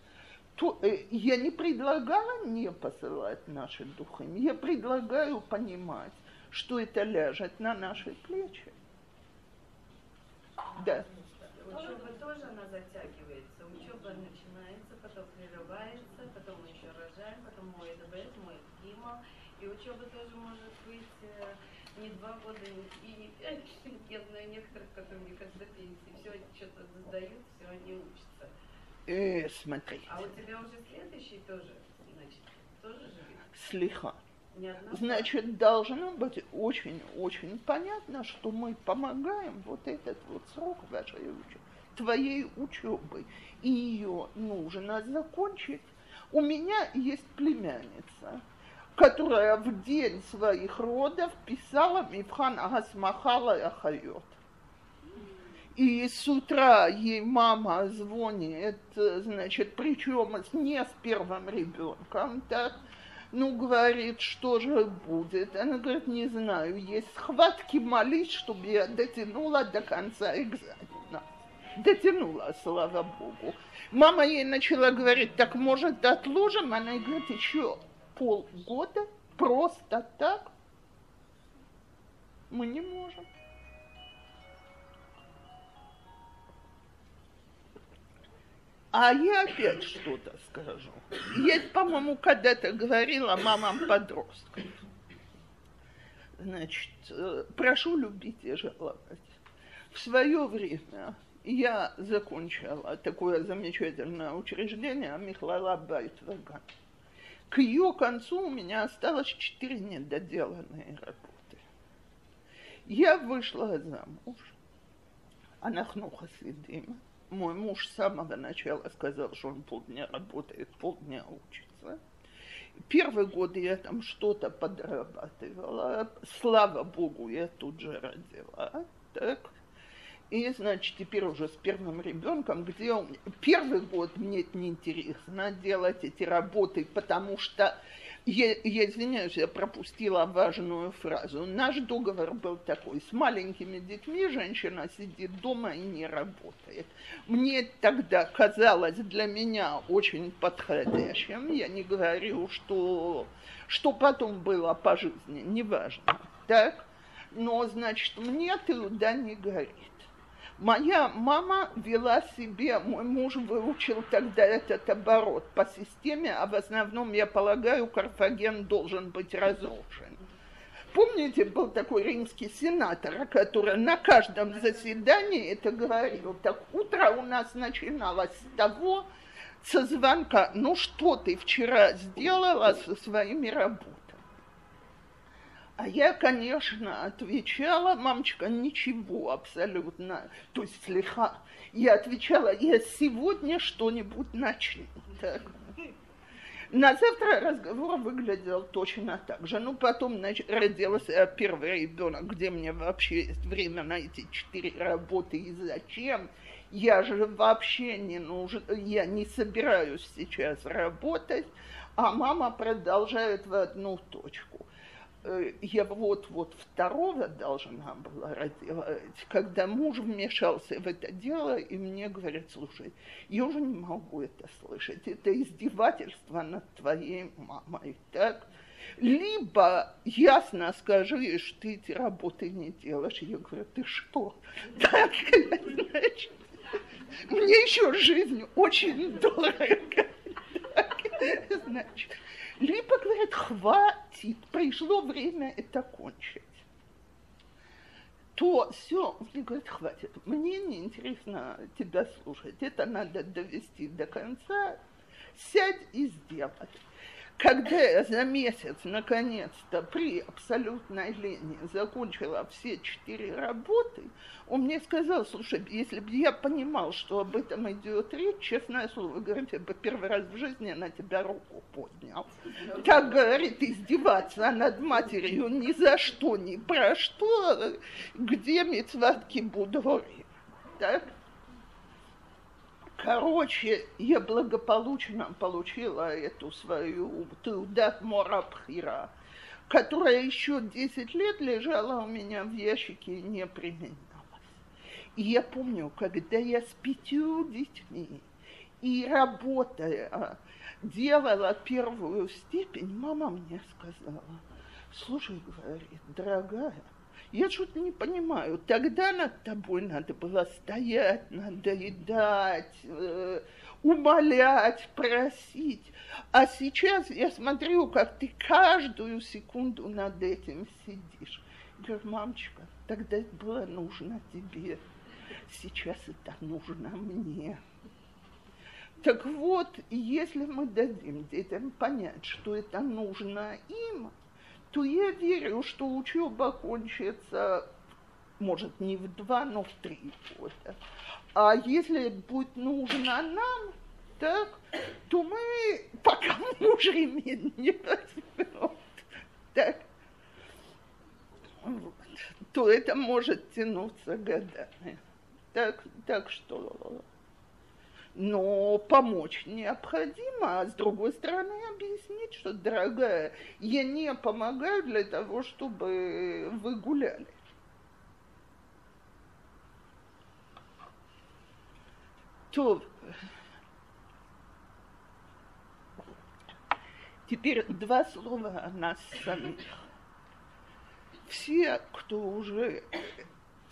то, э, я не предлагала не посылать наши духи, я предлагаю понимать, что это ляжет на наши плечи. Да. Учеба тоже надо затягивается. Учеба начинается, потом прерывается, потом мы еще рожаем, потом мой ДБС, мой ГИМа. И учеба тоже может быть э, не два года, и не пять. Я знаю некоторых, которые мне как до пенсии все что-то сдают, все они учатся. Э, смотри, А у тебя уже следующий тоже, значит, тоже не одна Значит, должно быть очень-очень понятно, что мы помогаем вот этот вот срок вашей учебы, твоей учебы, и ее нужно закончить. У меня есть племянница, которая в день своих родов писала Мивхан Агасмахала Ахайот. И с утра ей мама звонит, значит, причем не с первым ребенком, так, ну, говорит, что же будет. Она говорит, не знаю, есть схватки, молись, чтобы я дотянула до конца экзамена. Дотянула, слава богу. Мама ей начала говорить, так может отложим? Она говорит, еще полгода просто так мы не можем. А я опять что-то скажу. Я, по-моему, когда-то говорила мамам подростков. Значит, э, прошу любить и жаловать. В свое время я закончила такое замечательное учреждение Михаила Байтвага. К ее концу у меня осталось четыре недоделанные работы. Я вышла замуж. Анахнуха следима. Мой муж с самого начала сказал, что он полдня работает, полдня учится. Первый год я там что-то подрабатывала. Слава богу, я тут же родила. Так. И, значит, теперь уже с первым ребенком, где он... Первый год мне это неинтересно делать эти работы, потому что, я, я извиняюсь, я пропустила важную фразу. Наш договор был такой, с маленькими детьми женщина сидит дома и не работает. Мне тогда казалось для меня очень подходящим. Я не говорю, что, что потом было по жизни, неважно. Так? Но, значит, мне туда не горит. Моя мама вела себе, мой муж выучил тогда этот оборот по системе, а в основном, я полагаю, Карфаген должен быть разрушен. Помните, был такой римский сенатор, который на каждом заседании это говорил. Так утро у нас начиналось с того, со звонка, ну что ты вчера сделала со своими работами? А я, конечно, отвечала, мамочка, ничего абсолютно, то есть слегка. Я отвечала, я сегодня что-нибудь начну. Так. На завтра разговор выглядел точно так же. Ну, потом нач- родился первый ребенок, где мне вообще есть время на эти четыре работы и зачем. Я же вообще не нужен, я не собираюсь сейчас работать, а мама продолжает в одну точку. Э, Я вот-вот второго должна была родить, когда муж вмешался в это дело, и мне говорят, слушай, я уже не могу это слышать, это издевательство над твоей мамой, так? Либо ясно скажи, что ты эти работы не делаешь. Я говорю, ты что? Так, значит, мне еще жизнь очень дорого. Так, значит, либо говорят, хватит, пришло время это кончить. То все, мне говорят, хватит, мне не интересно тебя слушать, это надо довести до конца, сядь и сделать. Когда я за месяц, наконец-то, при абсолютной лени закончила все четыре работы, он мне сказал, слушай, если бы я понимал, что об этом идет речь, честное слово, говорит, я бы первый раз в жизни на тебя руку поднял. Так, говорит, издеваться над матерью ни за что, ни про что, где мецватки будори. Так? Короче, я благополучно получила эту свою Тудат Морабхира, которая еще 10 лет лежала у меня в ящике и не применялась. И я помню, когда я с пятью детьми и работая делала первую степень, мама мне сказала, слушай, говорит, дорогая, Я что-то не понимаю. Тогда над тобой надо было стоять, надоедать, э, умолять, просить. А сейчас я смотрю, как ты каждую секунду над этим сидишь. Говорю, мамочка, тогда это было нужно тебе. Сейчас это нужно мне. Так вот, если мы дадим детям понять, что это нужно им, то я верю, что учеба кончится, может, не в два, но в три года. А если будет нужно нам, так, то мы пока мужем не возьмем, так, вот, то это может тянуться годами. Так, так что но помочь необходимо, а с другой стороны объяснить, что, дорогая, я не помогаю для того, чтобы вы гуляли. То теперь два слова о нас самих. Все, кто уже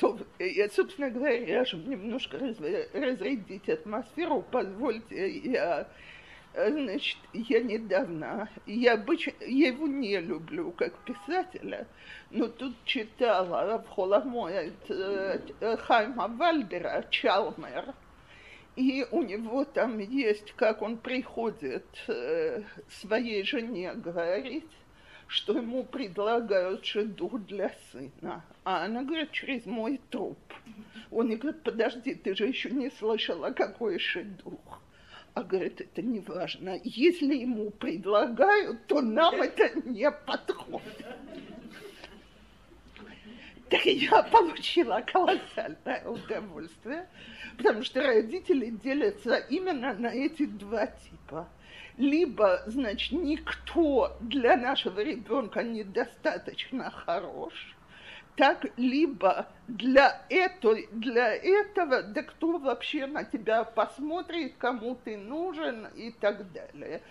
то, я, собственно говоря, чтобы немножко раз, разрядить атмосферу, позвольте, я, значит, я недавно, я обычно, я его не люблю как писателя, но тут читала в Холомое э, Хайма Вальдера «Чалмер», и у него там есть, как он приходит э, своей жене говорить, что ему предлагают шедух для сына. А она говорит, через мой труп. Он и говорит, подожди, ты же еще не слышала, какой шедух. А говорит, это не важно. Если ему предлагают, то нам это не подходит. Так я получила колоссальное удовольствие, потому что родители делятся именно на эти два типа – либо, значит, никто для нашего ребенка недостаточно хорош, так либо для, этой, для этого, да кто вообще на тебя посмотрит, кому ты нужен и так далее.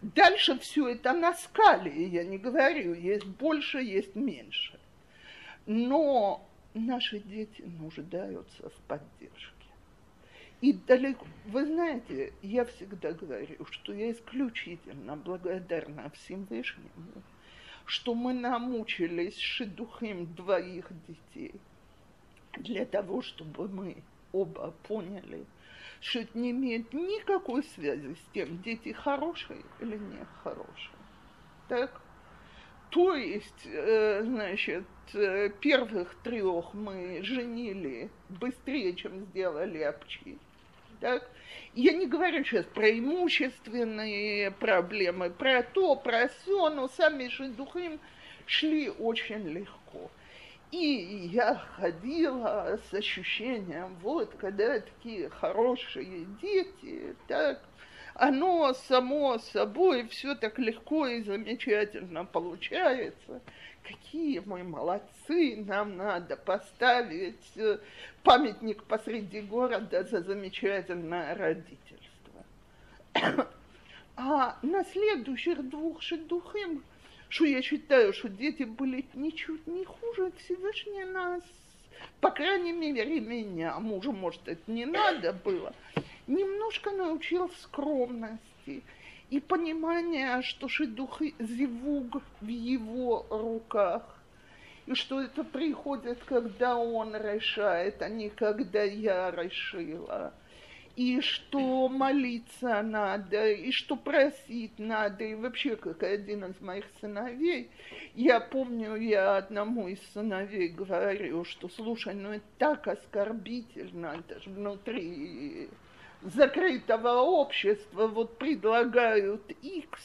Дальше все это на скале, я не говорю, есть больше, есть меньше. Но наши дети нуждаются в поддержке. И далеко, вы знаете, я всегда говорю, что я исключительно благодарна Всевышнему, что мы намучились шедухим двоих детей для того, чтобы мы оба поняли, что это не имеет никакой связи с тем, дети хорошие или не хорошие. Так? То есть, э, значит, э, первых трех мы женили быстрее, чем сделали обчи. Так? Я не говорю сейчас про имущественные проблемы, про то, про все, но сами шедухим шли очень легко. И я ходила с ощущением, вот, когда такие хорошие дети, так, оно само собой все так легко и замечательно получается какие мы молодцы, нам надо поставить э, памятник посреди города за замечательное родительство. А на следующих двух шедухим, что я считаю, что дети были ничуть не хуже, Всевышний нас, по крайней мере, меня, мужу, может, это не надо было, немножко научил скромности – и понимание, что шедух зивуг в его руках, и что это приходит, когда он решает, а не когда я решила, и что молиться надо, и что просить надо, и вообще, как один из моих сыновей, я помню, я одному из сыновей говорю, что, слушай, ну это так оскорбительно, даже внутри закрытого общества вот предлагают X,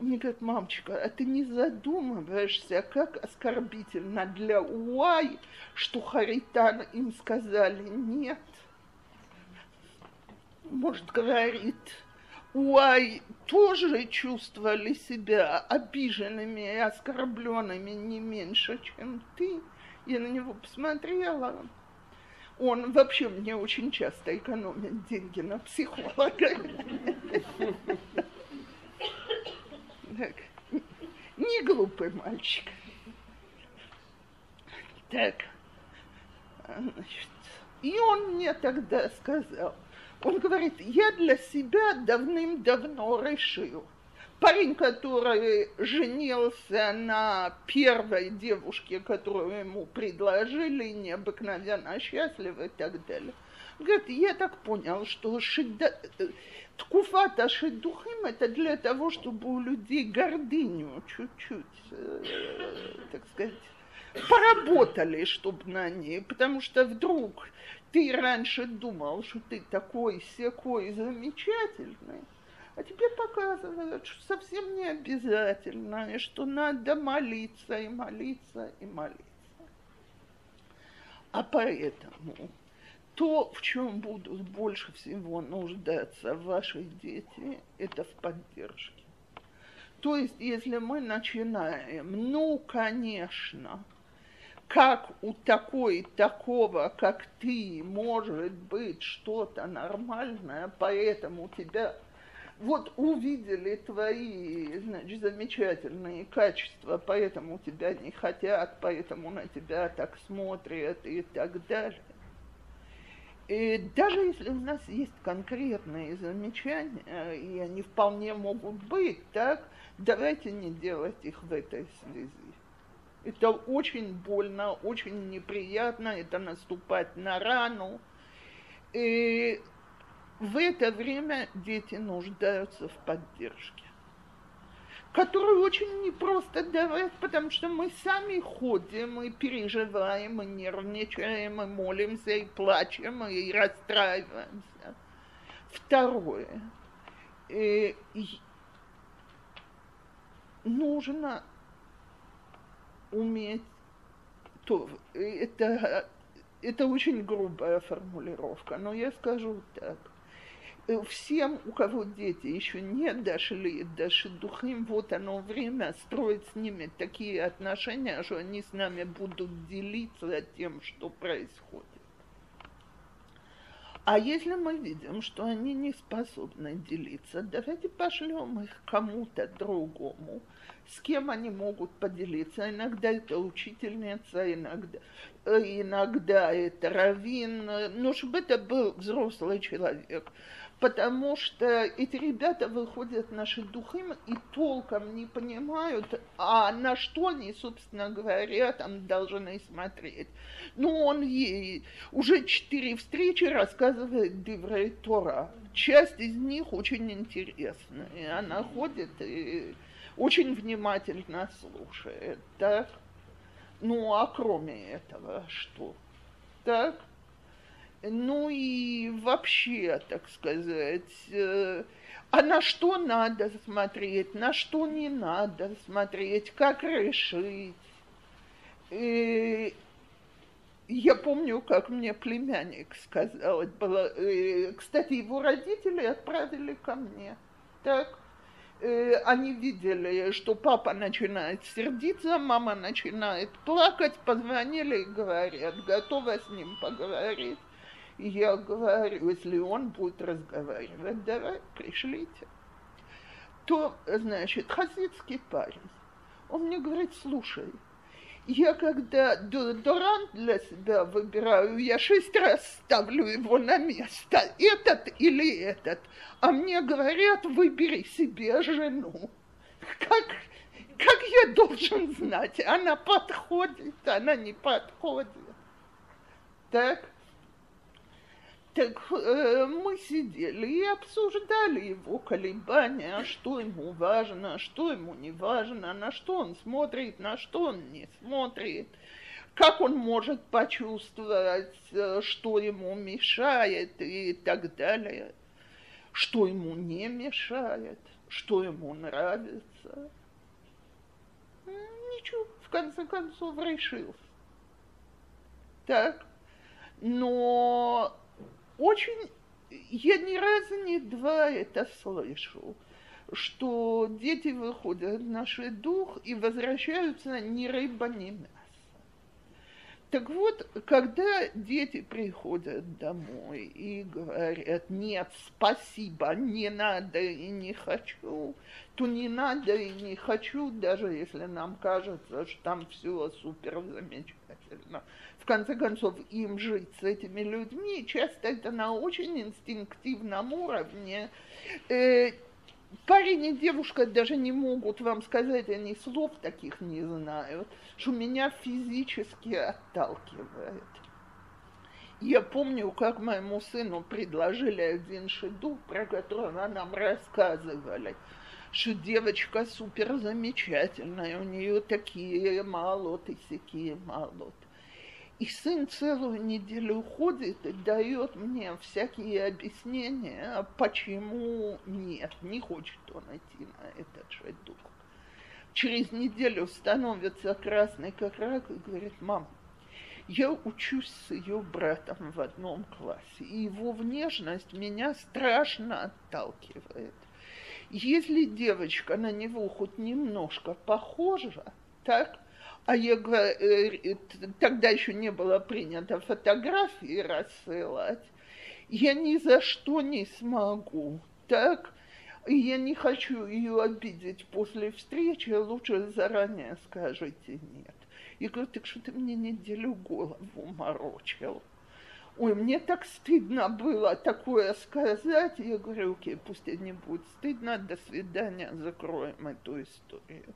мне говорит, мамочка, а ты не задумываешься, как оскорбительно для Уай, что Харитан им сказали нет? Может, говорит, Уай тоже чувствовали себя обиженными и оскорбленными не меньше, чем ты. Я на него посмотрела, он вообще мне очень часто экономит деньги на психолога. Не глупый мальчик. Так, значит, и он мне тогда сказал, он говорит, я для себя давным-давно решил, парень, который женился на первой девушке, которую ему предложили, необыкновенно счастлив и так далее. Говорит, я так понял, что шида... ткуфата шидухим это для того, чтобы у людей гордыню чуть-чуть, э, так сказать, поработали, чтобы на ней, потому что вдруг ты раньше думал, что ты такой секой замечательный, а тебе показывают, что совсем не обязательно, и что надо молиться и молиться и молиться. А поэтому то, в чем будут больше всего нуждаться ваши дети, это в поддержке. То есть, если мы начинаем, ну, конечно, как у такой, такого, как ты, может быть что-то нормальное, поэтому тебя вот увидели твои, значит, замечательные качества, поэтому тебя не хотят, поэтому на тебя так смотрят и так далее. И даже если у нас есть конкретные замечания, и они вполне могут быть, так, давайте не делать их в этой связи. Это очень больно, очень неприятно, это наступать на рану. И в это время дети нуждаются в поддержке, которую очень непросто давать, потому что мы сами ходим и переживаем, и нервничаем, и молимся, и плачем, и расстраиваемся. Второе. И нужно уметь то это, это очень грубая формулировка, но я скажу так. Всем, у кого дети еще не дошли до шедухим, вот оно время строить с ними такие отношения, что они с нами будут делиться тем, что происходит. А если мы видим, что они не способны делиться, давайте пошлем их кому-то другому, с кем они могут поделиться. Иногда это учительница, иногда, э, иногда это раввин, но чтобы это был взрослый человек. Потому что эти ребята выходят наши духи и толком не понимают, а на что они, собственно говоря, там должны смотреть. Ну, он ей уже четыре встречи рассказывает Диврей Тора. Часть из них очень интересная. Она ходит и очень внимательно слушает, так? Ну, а кроме этого что? Так? Ну и вообще, так сказать, э, а на что надо смотреть, на что не надо смотреть, как решить. И я помню, как мне племянник сказал, было, э, кстати, его родители отправили ко мне. Так, Э, они видели, что папа начинает сердиться, мама начинает плакать, позвонили и говорят, готова с ним поговорить. Я говорю, если он будет разговаривать, давай, пришлите. То, значит, хасидский парень, он мне говорит, слушай, я когда дезодорант для себя выбираю, я шесть раз ставлю его на место, этот или этот. А мне говорят, выбери себе жену. Как, как я должен знать, она подходит, она не подходит. Так? Так э, мы сидели и обсуждали его колебания, что ему важно, что ему не важно, на что он смотрит, на что он не смотрит, как он может почувствовать, э, что ему мешает и так далее, что ему не мешает, что ему нравится. Ничего, в конце концов решился. Так, но очень, я ни разу не два это слышу, что дети выходят в наш дух и возвращаются ни рыба, ни мясо. Так вот, когда дети приходят домой и говорят, нет, спасибо, не надо и не хочу, то не надо и не хочу, даже если нам кажется, что там все супер замечательно. В конце концов, им жить с этими людьми, часто это на очень инстинктивном уровне. Парень и девушка даже не могут вам сказать, они слов таких не знают, что меня физически отталкивает. Я помню, как моему сыну предложили один шедух, про который нам рассказывали, что девочка супер замечательная, у нее такие малоты, такие малоты. И сын целую неделю ходит и дает мне всякие объяснения, почему нет, не хочет он идти на этот шедух. Через неделю становится красный как рак и говорит, мам, я учусь с ее братом в одном классе, и его внешность меня страшно отталкивает. Если девочка на него хоть немножко похожа, так, а я говорю, тогда еще не было принято фотографии рассылать, я ни за что не смогу, так, я не хочу ее обидеть после встречи, лучше заранее скажите нет. Я говорю, так что ты мне неделю голову морочил? Ой, мне так стыдно было такое сказать. Я говорю, окей, пусть тебе не будет стыдно, до свидания, закроем эту историю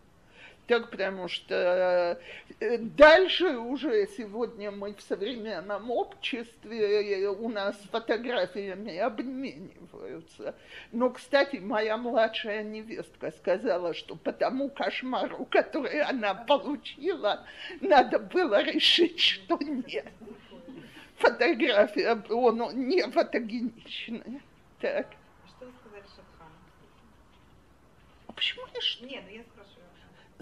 так потому что э, дальше уже сегодня мы в современном обществе, у нас фотографиями обмениваются. Но, кстати, моя младшая невестка сказала, что по тому кошмару, который она получила, надо было решить, что нет. Фотография, он не фотогеничная. Так. Что вы сказали Шатхану? А почему я что? Нет, ну я.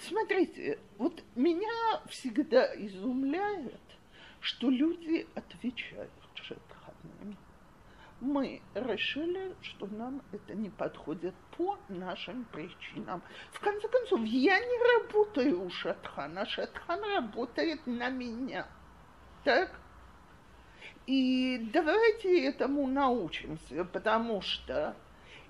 Смотрите, вот меня всегда изумляет, что люди отвечают Шетхану. Мы решили, что нам это не подходит по нашим причинам. В конце концов, я не работаю у Шатхана, Шатхан работает на меня. Так? И давайте этому научимся, потому что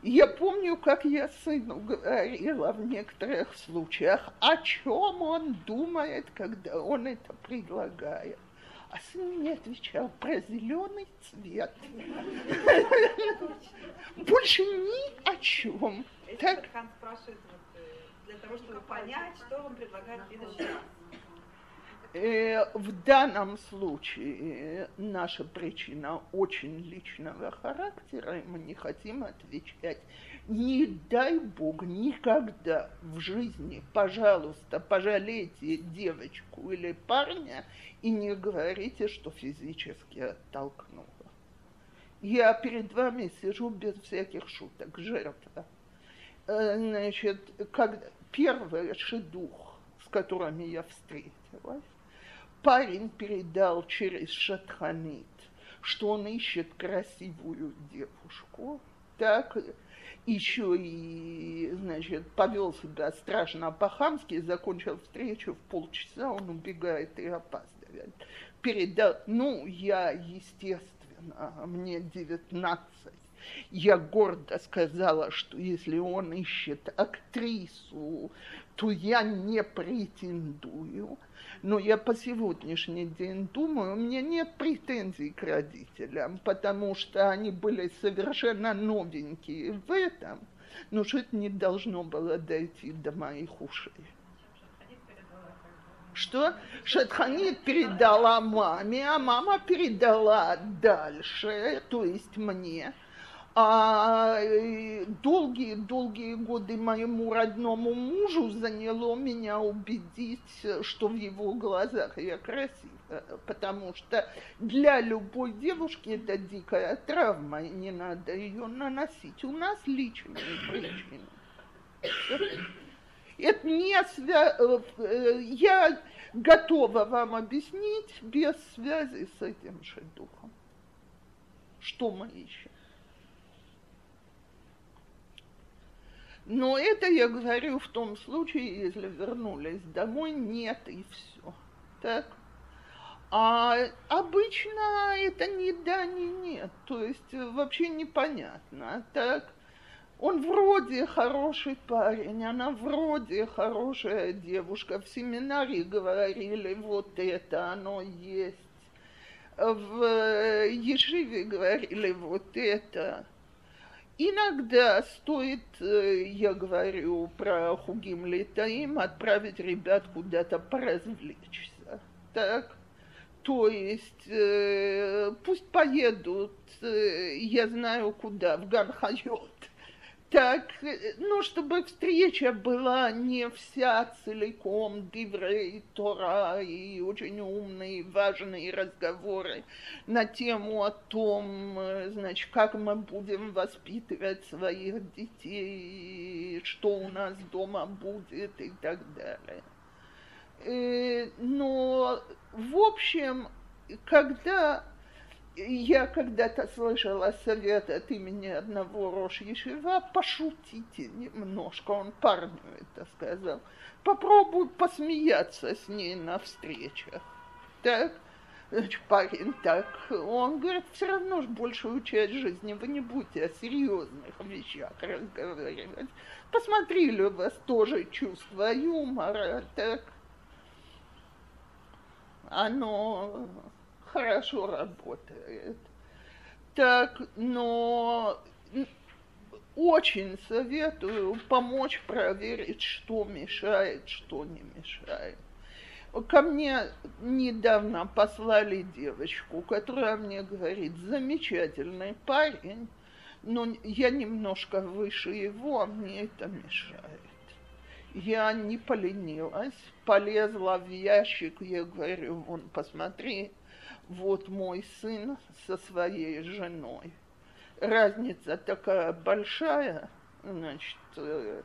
я помню, как я сыну говорила в некоторых случаях, о чем он думает, когда он это предлагает. А сын мне отвечал про зеленый цвет. Больше ни о чем. Так? Хан спрашивает э, для того, чтобы понять, что он предлагает в следующий раз. Э, в данном случае наша причина очень личного характера, и мы не хотим отвечать. Не дай Бог никогда в жизни, пожалуйста, пожалейте девочку или парня и не говорите, что физически оттолкнула. Я перед вами сижу без всяких шуток, жертва. Э, значит, как первый шедух, с которыми я встретилась, парень передал через Шатханит, что он ищет красивую девушку, так, еще и, значит, повел себя страшно по-хамски, закончил встречу в полчаса, он убегает и опаздывает. Передал, ну, я, естественно, мне 19, я гордо сказала, что если он ищет актрису, то я не претендую – но я по сегодняшний день думаю, у меня нет претензий к родителям, потому что они были совершенно новенькие в этом, но что это не должно было дойти до моих ушей. Что? Шатханит передала маме, а мама передала дальше, то есть мне а долгие-долгие годы моему родному мужу заняло меня убедить, что в его глазах я красивая, потому что для любой девушки это дикая травма, и не надо ее наносить. У нас личные причины. Это не свя... Э, я готова вам объяснить без связи с этим шедухом. Что мы ищем? Но это я говорю в том случае, если вернулись домой, нет и все. Так? А обычно это ни да, ни нет. То есть вообще непонятно. Так? Он вроде хороший парень, она вроде хорошая девушка. В семинаре говорили, вот это оно есть. В Ешиве говорили, вот это. Иногда стоит, э, я говорю про Хугим Летаим, отправить ребят куда-то поразвлечься. Так? То есть э, пусть поедут, э, я знаю куда, в Ганхайот так, ну, чтобы встреча была не вся целиком Диврей Тора и очень умные, важные разговоры на тему о том, значит, как мы будем воспитывать своих детей, что у нас дома будет и так далее. Э, но, в общем, когда я когда-то слышала совет от имени одного Рош пошутите немножко, он парню это сказал. Попробуй посмеяться с ней на встречах. Так, значит, парень так, он говорит, все равно ж большую часть жизни вы не будете о серьезных вещах разговаривать. Посмотрели у вас тоже чувство юмора, так, оно хорошо работает. Так, но очень советую помочь проверить, что мешает, что не мешает. Ко мне недавно послали девочку, которая мне говорит, замечательный парень, но я немножко выше его, а мне это мешает. Я не поленилась, полезла в ящик, я говорю, вон, посмотри, вот мой сын со своей женой. Разница такая большая, значит, э,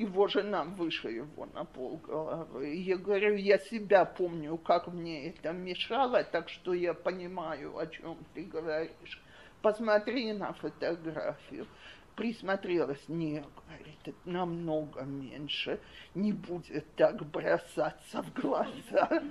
его жена выше его на полголовы. Я говорю, я себя помню, как мне это мешало, так что я понимаю, о чем ты говоришь. Посмотри на фотографию. Присмотрелась, не, говорит, намного меньше, не будет так бросаться в глаза.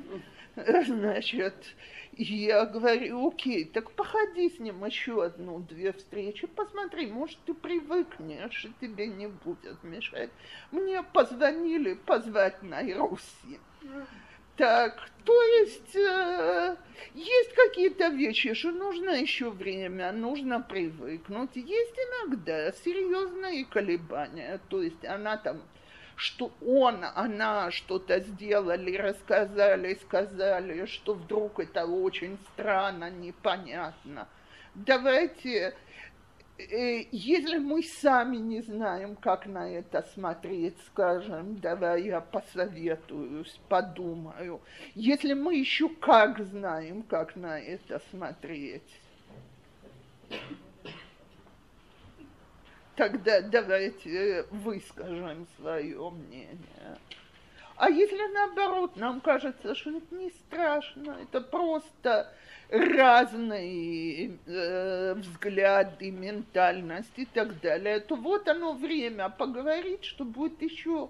Значит, я говорю, окей, так походи с ним еще одну-две встречи, посмотри, может, ты привыкнешь, и тебе не будет мешать. Мне позвонили позвать на Руси. Так, то есть э, есть какие-то вещи, что нужно еще время, нужно привыкнуть. Есть иногда серьезные колебания, то есть она там что он, она что-то сделали, рассказали, сказали, что вдруг это очень странно, непонятно. Давайте, э, если мы сами не знаем, как на это смотреть, скажем, давай я посоветуюсь, подумаю. Если мы еще как знаем, как на это смотреть, тогда давайте выскажем свое мнение. А если наоборот, нам кажется, что это не страшно, это просто разные э, взгляды, ментальность и так далее, то вот оно время поговорить, что будет еще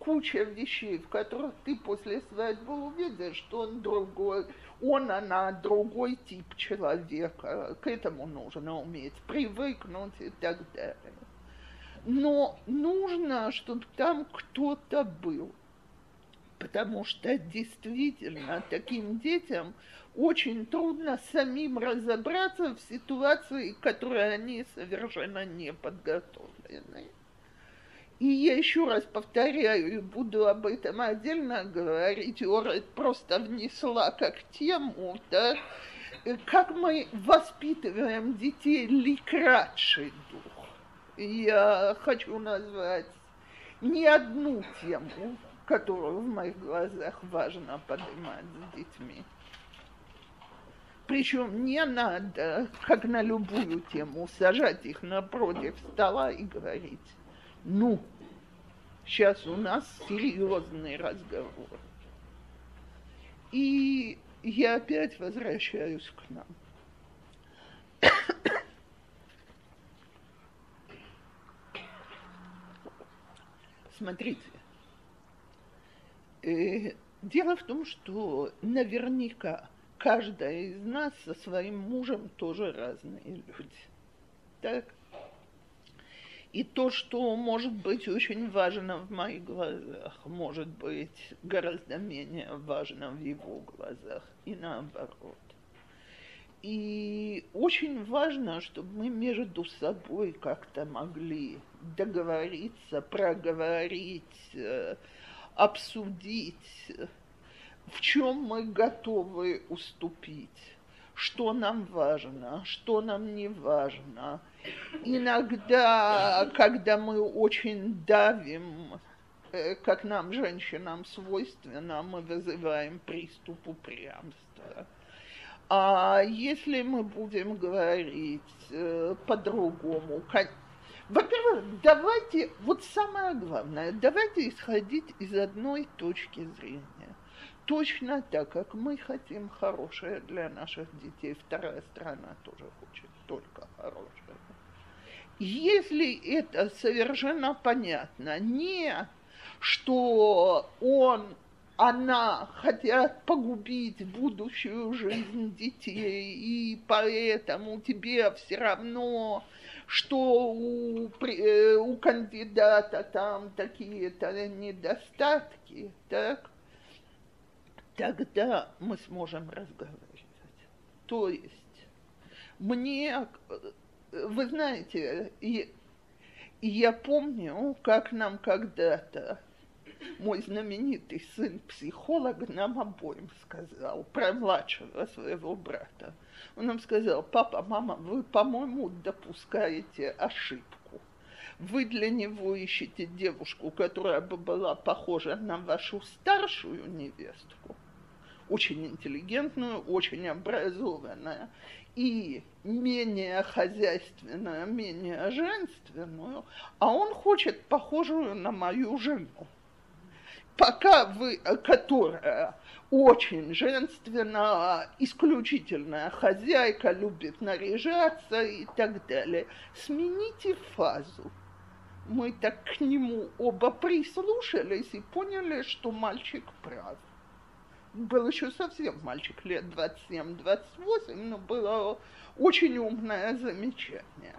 куча вещей, в которых ты после свадьбы увидишь, что он другой, он, она другой тип человека. К этому нужно уметь привыкнуть и так далее но нужно, чтобы там кто-то был. Потому что действительно таким детям очень трудно самим разобраться в ситуации, к которой они совершенно не подготовлены. И я еще раз повторяю, и буду об этом отдельно говорить, Ора просто внесла как тему, да, как мы воспитываем детей ликрадший дух я хочу назвать не одну тему, которую в моих глазах важно поднимать с детьми. Причем не надо, как на любую тему, сажать их напротив стола и говорить, ну, сейчас у нас серьезный разговор. И я опять возвращаюсь к нам. Смотрите, э, дело в том, что наверняка каждая из нас со своим мужем тоже разные люди. Так? И то, что может быть очень важно в моих глазах, может быть гораздо менее важно в его глазах, и наоборот. И очень важно, чтобы мы между собой как-то могли договориться, проговорить, э, обсудить, в чем мы готовы уступить, что нам важно, что нам не важно. Иногда, когда мы очень давим, э, как нам, женщинам, свойственно, мы вызываем приступ упрямства. А если мы будем говорить э, по-другому, во-первых, давайте, вот самое главное, давайте исходить из одной точки зрения. Точно так, как мы хотим хорошее для наших детей, вторая страна тоже хочет только хорошее. Если это совершенно понятно, не что он, она хотят погубить будущую жизнь детей, и поэтому тебе все равно, что у, э, у кандидата там такие-то недостатки, так, тогда мы сможем разговаривать. То есть мне, вы знаете, я, я помню, как нам когда-то мой знаменитый сын-психолог нам обоим сказал про младшего своего брата. Он нам сказал, папа, мама, вы, по-моему, допускаете ошибку. Вы для него ищете девушку, которая бы была похожа на вашу старшую невестку, очень интеллигентную, очень образованная и менее хозяйственную, менее женственную, а он хочет похожую на мою жену. Пока вы, которая очень женственная, исключительная хозяйка, любит наряжаться и так далее, смените фазу. Мы так к нему оба прислушались и поняли, что мальчик прав был еще совсем мальчик, лет 27-28, но было очень умное замечание.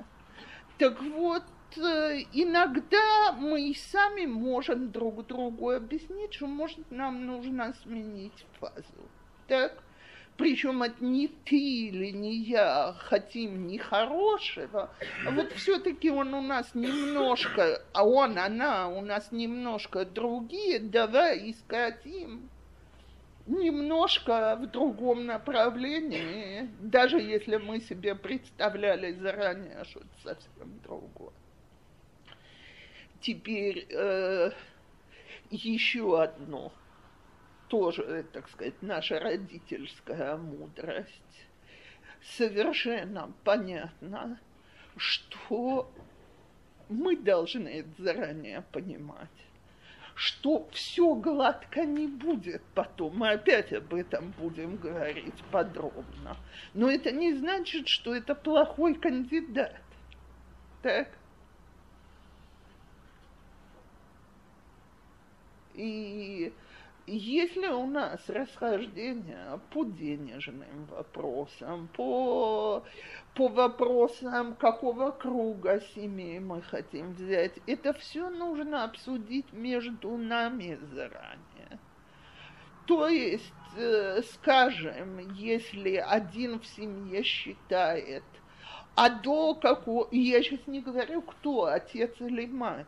Так вот, э, иногда мы и сами можем друг другу объяснить, что, может, нам нужно сменить фазу. Так? Причем от не ты или не я хотим не хорошего, а вот все-таки он у нас немножко, а он, она у нас немножко другие, давай искать им немножко в другом направлении, даже если мы себе представляли заранее, что это совсем другое. Теперь э, еще одно, тоже, так сказать, наша родительская мудрость. Совершенно понятно, что мы должны это заранее понимать что все гладко не будет потом. Мы опять об этом будем говорить подробно. Но это не значит, что это плохой кандидат. Так? И если у нас расхождение по денежным вопросам, по, по вопросам, какого круга семьи мы хотим взять, это все нужно обсудить между нами заранее. То есть, э, скажем, если один в семье считает, а до какого, я сейчас не говорю, кто, отец или мать,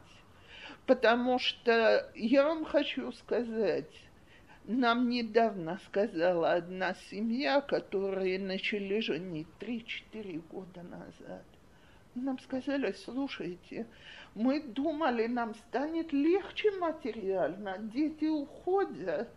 потому что я вам хочу сказать, нам недавно сказала одна семья, которые начали женить 3-4 года назад. Нам сказали, слушайте, мы думали, нам станет легче материально, дети уходят,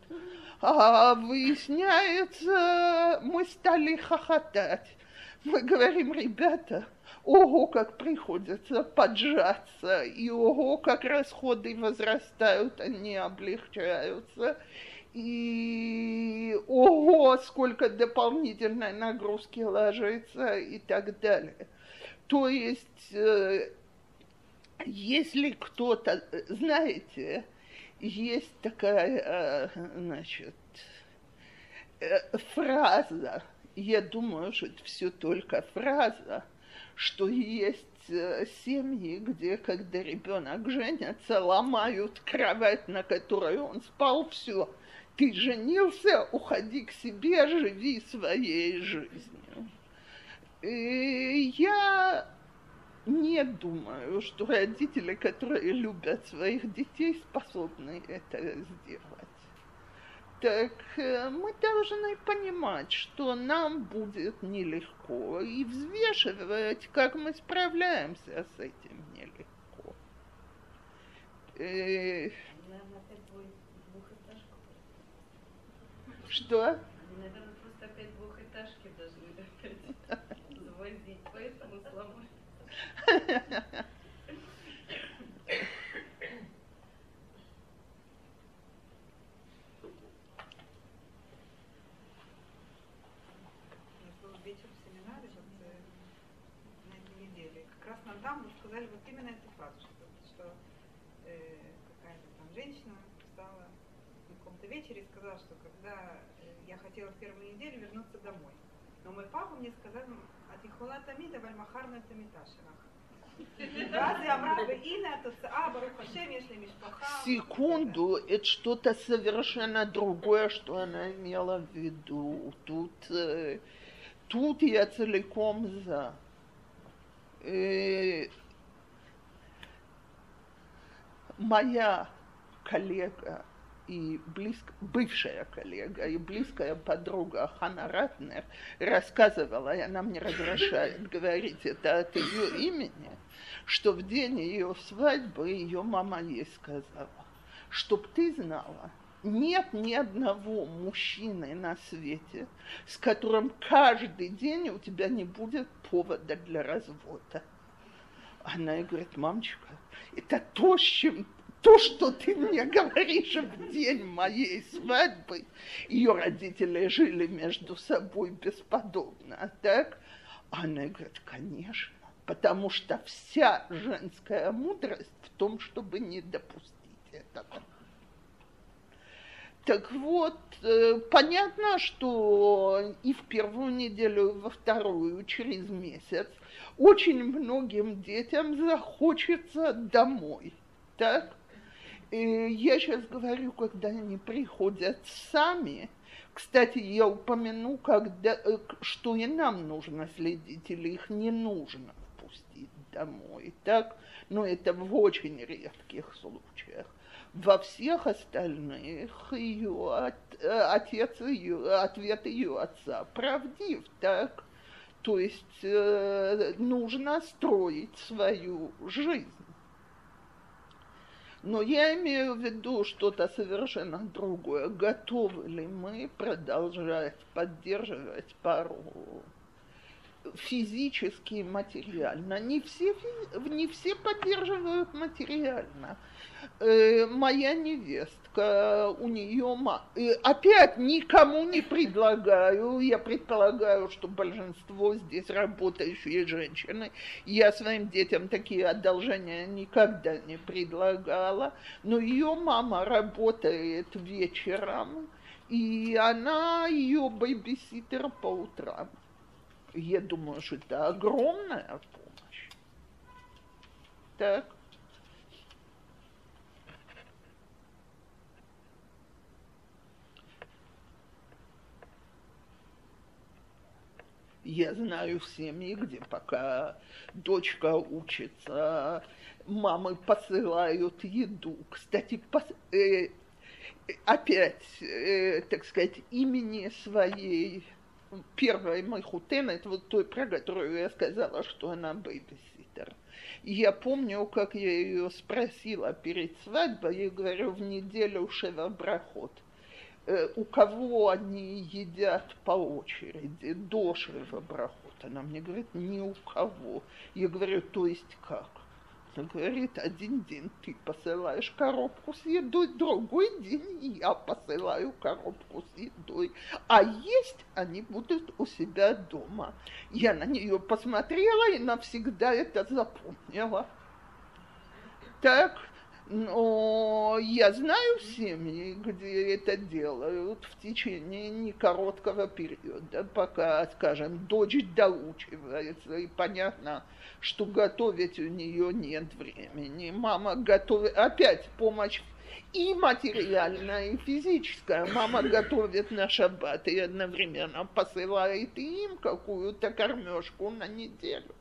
а выясняется, мы стали хохотать. Мы говорим, ребята, ого, как приходится поджаться, и ого, как расходы возрастают, они облегчаются и ого, сколько дополнительной нагрузки ложится и так далее. То есть, э, если кто-то, знаете, есть такая, э, значит, э, фраза я думаю, что это все только фраза, что есть э, семьи, где, когда ребенок женится, ломают кровать, на которой он спал, все. Ты женился, уходи к себе, живи своей жизнью. И я не думаю, что родители, которые любят своих детей, способны это сделать. Так э, мы должны понимать, что нам будет нелегко, и взвешивать, как мы справляемся с этим нелегко. Э, что? Наверное, просто опять двухэтажки должны опять завозить, поэтому сломать. вечер в семинаре вот, э, на этой неделе. Как раз нам там сказали вот именно эту фразу, что, что э, какая-то там женщина встала на каком-то вечере и сказала, что когда э, я хотела в первую неделю вернуться домой, папа мне сказал, а ты хола тамида, вальмахарна. Секунду, это что-то совершенно другое, что она имела в виду. Тут, э, тут я целиком за. Э, моя коллега и близк, бывшая коллега и близкая подруга Хана Ратнер рассказывала, и она мне разрешает говорить это от ее имени, что в день ее свадьбы ее мама ей сказала, чтоб ты знала, нет ни одного мужчины на свете, с которым каждый день у тебя не будет повода для развода. Она ей говорит, мамочка, это то, с чем то, что ты мне говоришь в день моей свадьбы, ее родители жили между собой бесподобно, а так? Она говорит, конечно, потому что вся женская мудрость в том, чтобы не допустить этого. Так вот, э, понятно, что и в первую неделю, и во вторую, через месяц, очень многим детям захочется домой. Так? Я сейчас говорю, когда они приходят сами. Кстати, я упомяну, когда, э, что и нам нужно следить, или их не нужно впустить домой. Так? Но это в очень редких случаях. Во всех остальных ее от, э, отец ее, ответ ее отца правдив, так? То есть э, нужно строить свою жизнь. Но я имею в виду что-то совершенно другое. Готовы ли мы продолжать поддерживать пару физически и материально? Не все, не все поддерживают материально э, моя невестка, у нее ма... э, опять никому не предлагаю, я предполагаю, что большинство здесь работающие женщины, я своим детям такие одолжения никогда не предлагала, но ее мама работает вечером, и она ее бэйбиситер по утрам. Я думаю, что это огромная помощь. Так. Я знаю семьи, где пока дочка учится, мамы посылают еду. Кстати, пос... э, опять, э, так сказать, имени своей первой Майхутен, это вот той, про которую я сказала, что она бейбиситер. Я помню, как я ее спросила перед свадьбой, я говорю, в неделю шева брахот – у кого они едят по очереди до Шрева Брахот. Она мне говорит, ни у кого. Я говорю, то есть как? Она говорит, один день ты посылаешь коробку с едой, другой день я посылаю коробку с едой. А есть они будут у себя дома. Я на нее посмотрела и навсегда это запомнила. Так, Но я знаю семьи, где это делают в течение не короткого периода, пока, скажем, дочь доучивается, и понятно, что готовить у нее нет времени. Мама готовит, опять помощь и материальная, и физическая. Мама готовит на шаббат и одновременно посылает им какую-то кормежку на неделю.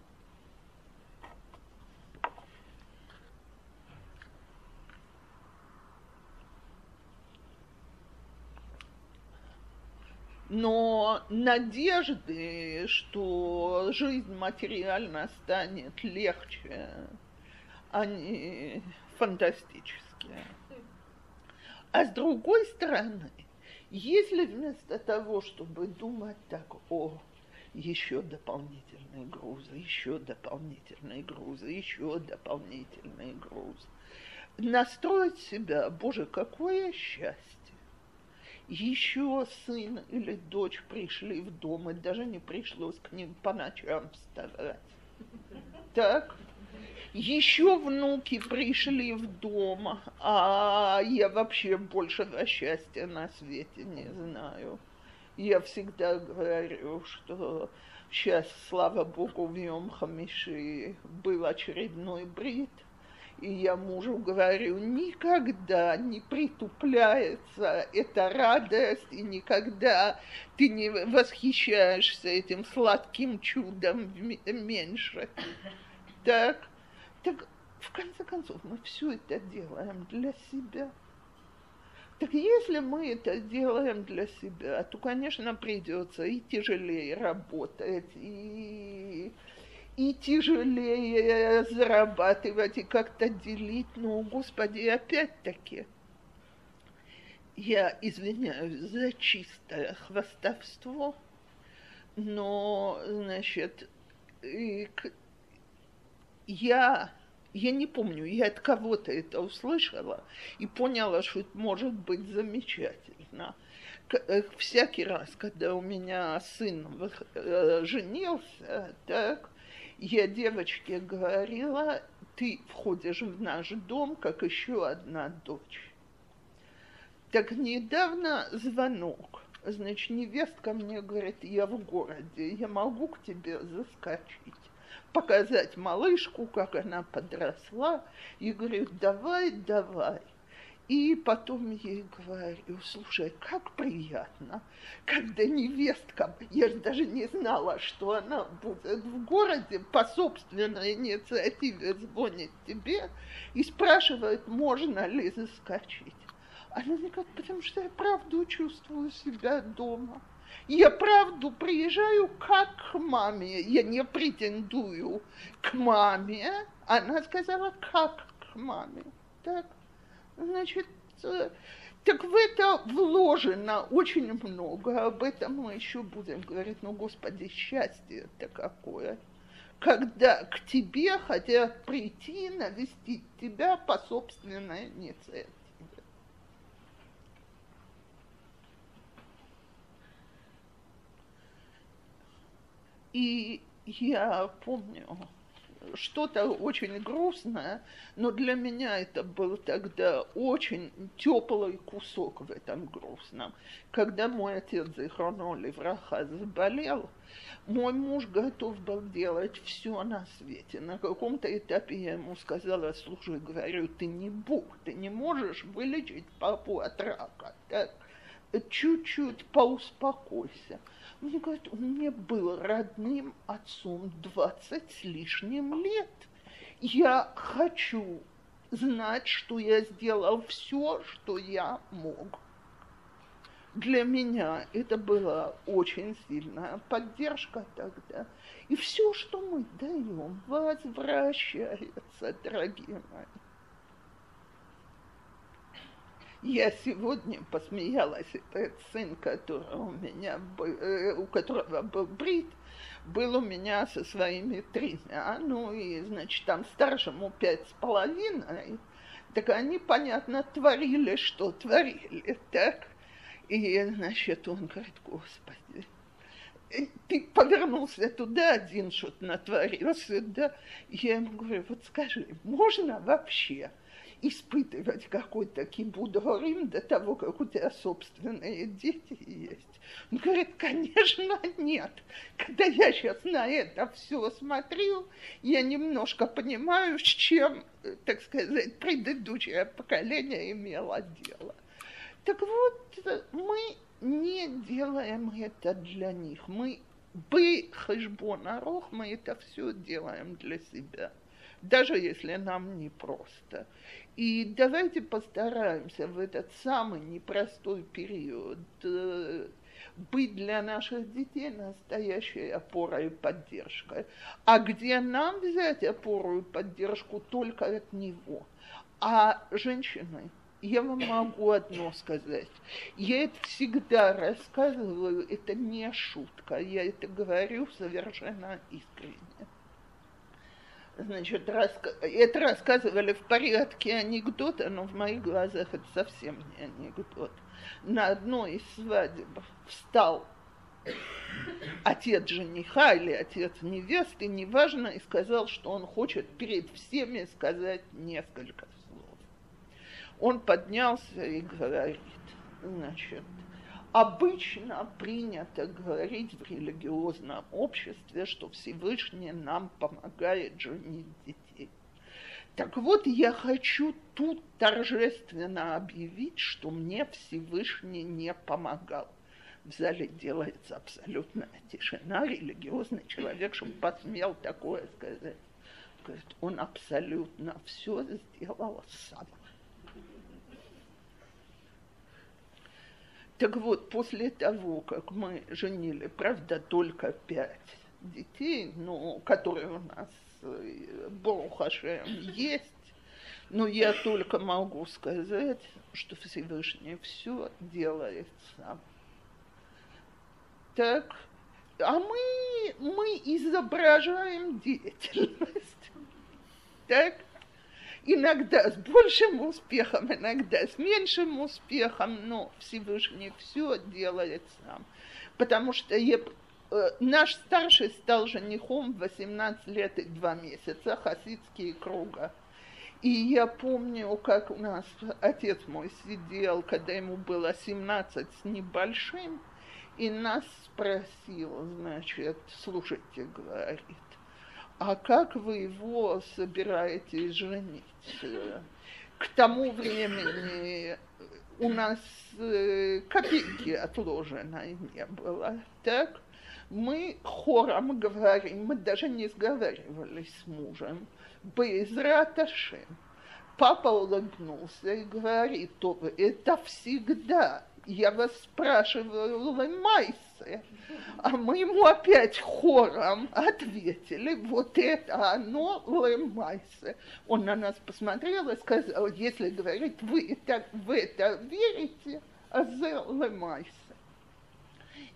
Но надежды, что жизнь материально станет легче, они фантастические. А с другой стороны, если вместо того, чтобы думать так, о, еще дополнительные грузы, еще дополнительные грузы, еще дополнительные грузы, настроить себя, боже, какое счастье, еще сын или дочь пришли в дом, и даже не пришлось к ним по ночам вставать. Так? Еще внуки пришли в дом, а я вообще большего счастья на свете не знаю. Я всегда говорю, что сейчас, слава богу, в Йом Хамиши был очередной брит – и я мужу говорю, никогда не притупляется эта радость, и никогда ты не восхищаешься этим сладким чудом меньше. Так, так в конце концов, мы все это делаем для себя. Так если мы это делаем для себя, то, конечно, придется и тяжелее работать, и и тяжелее зарабатывать, и как-то делить. Но, Господи, опять-таки, я извиняюсь за чистое хвастовство, но, значит, я, я не помню, я от кого-то это услышала и поняла, что это может быть замечательно. Э, всякий раз, когда у меня сын э, женился, так, я девочке говорила, ты входишь в наш дом, как еще одна дочь. Так недавно звонок. Значит, невестка мне говорит, я в городе, я могу к тебе заскочить, показать малышку, как она подросла. И говорю, давай, давай. И потом ей говорю, слушай, как приятно, когда невестка, я же даже не знала, что она будет в городе, по собственной инициативе звонит тебе и спрашивает, можно ли заскочить. Она мне говорит, потому что я правду чувствую себя дома. Я правду приезжаю как к маме. Я не претендую к маме. Она сказала, как к маме. Так. Значит, э, так в это вложено очень много, об этом мы еще будем говорить, ну, Господи, счастье это какое, когда к тебе хотят прийти, навестить тебя по собственной инициативе. И я помню, что-то очень грустное, но для меня это был тогда очень теплый кусок в этом грустном. Когда мой отец Зихроно Левраха заболел, мой муж готов был делать все на свете. На каком-то этапе я ему сказала, слушай, говорю, ты не Бог, ты не можешь вылечить папу от рака. Так? Чуть-чуть поуспокойся. Мне говорят, он мне был родным отцом двадцать с лишним лет. Я хочу знать, что я сделал все, что я мог. Для меня это была очень сильная поддержка тогда. И все, что мы даем, возвращается, дорогие мои. Я сегодня посмеялась, этот сын, который у меня был, э, у которого был брит, был у меня со своими тремя, ну и, значит, там старшему пять с половиной, так они, понятно, творили, что творили, так? И, значит, он говорит, Господи, э, ты повернулся туда один, что-то натворился, да? Я ему говорю, вот скажи, можно вообще испытывать какой-то кибудорим до того, как у тебя собственные дети есть? Он говорит, конечно, нет. Когда я сейчас на это все смотрю, я немножко понимаю, с чем, так сказать, предыдущее поколение имело дело. Так вот, мы не делаем это для них. Мы бы хэшбон мы это все делаем для себя даже если нам непросто. И давайте постараемся в этот самый непростой период э, быть для наших детей настоящей опорой и поддержкой. А где нам взять опору и поддержку только от него? А женщины, я вам могу одно сказать. Я это всегда рассказываю, это не шутка, я это говорю совершенно искренне. Значит, раска... это рассказывали в порядке анекдота, но в моих глазах это совсем не анекдот. На одной из свадеб встал отец жениха или отец невесты, неважно, и сказал, что он хочет перед всеми сказать несколько слов. Он поднялся и говорит, значит, Обычно принято говорить в религиозном обществе, что Всевышний нам помогает женить детей. Так вот, я хочу тут торжественно объявить, что мне Всевышний не помогал. В зале делается абсолютная тишина. Религиозный человек, чтобы посмел такое сказать. Говорит, он абсолютно все сделал сам. Так вот, после того, как мы женили, правда, только пять детей, ну, которые у нас, э, Борухашем, есть, но я только могу сказать, что Всевышний все делает сам. Так, а мы, мы изображаем деятельность. Так, иногда с большим успехом, иногда с меньшим успехом, но Всевышний все делает сам. Потому что я, э, наш старший стал женихом в 18 лет и 2 месяца, хасидские круга. И я помню, как у нас отец мой сидел, когда ему было 17 с небольшим, и нас спросил, значит, слушайте, говорит, а как вы его собираетесь женить? К тому времени у нас э, копейки отложенной не было, так? Мы хором говорим, мы даже не сговаривались с мужем, Безраташем. Папа улыбнулся и говорит, это всегда я вас спрашиваю, Лемайсе, а мы ему опять хором ответили, вот это оно Лемайсе. Он на нас посмотрел и сказал, если говорит, вы это, в это верите, а за Лемайсе.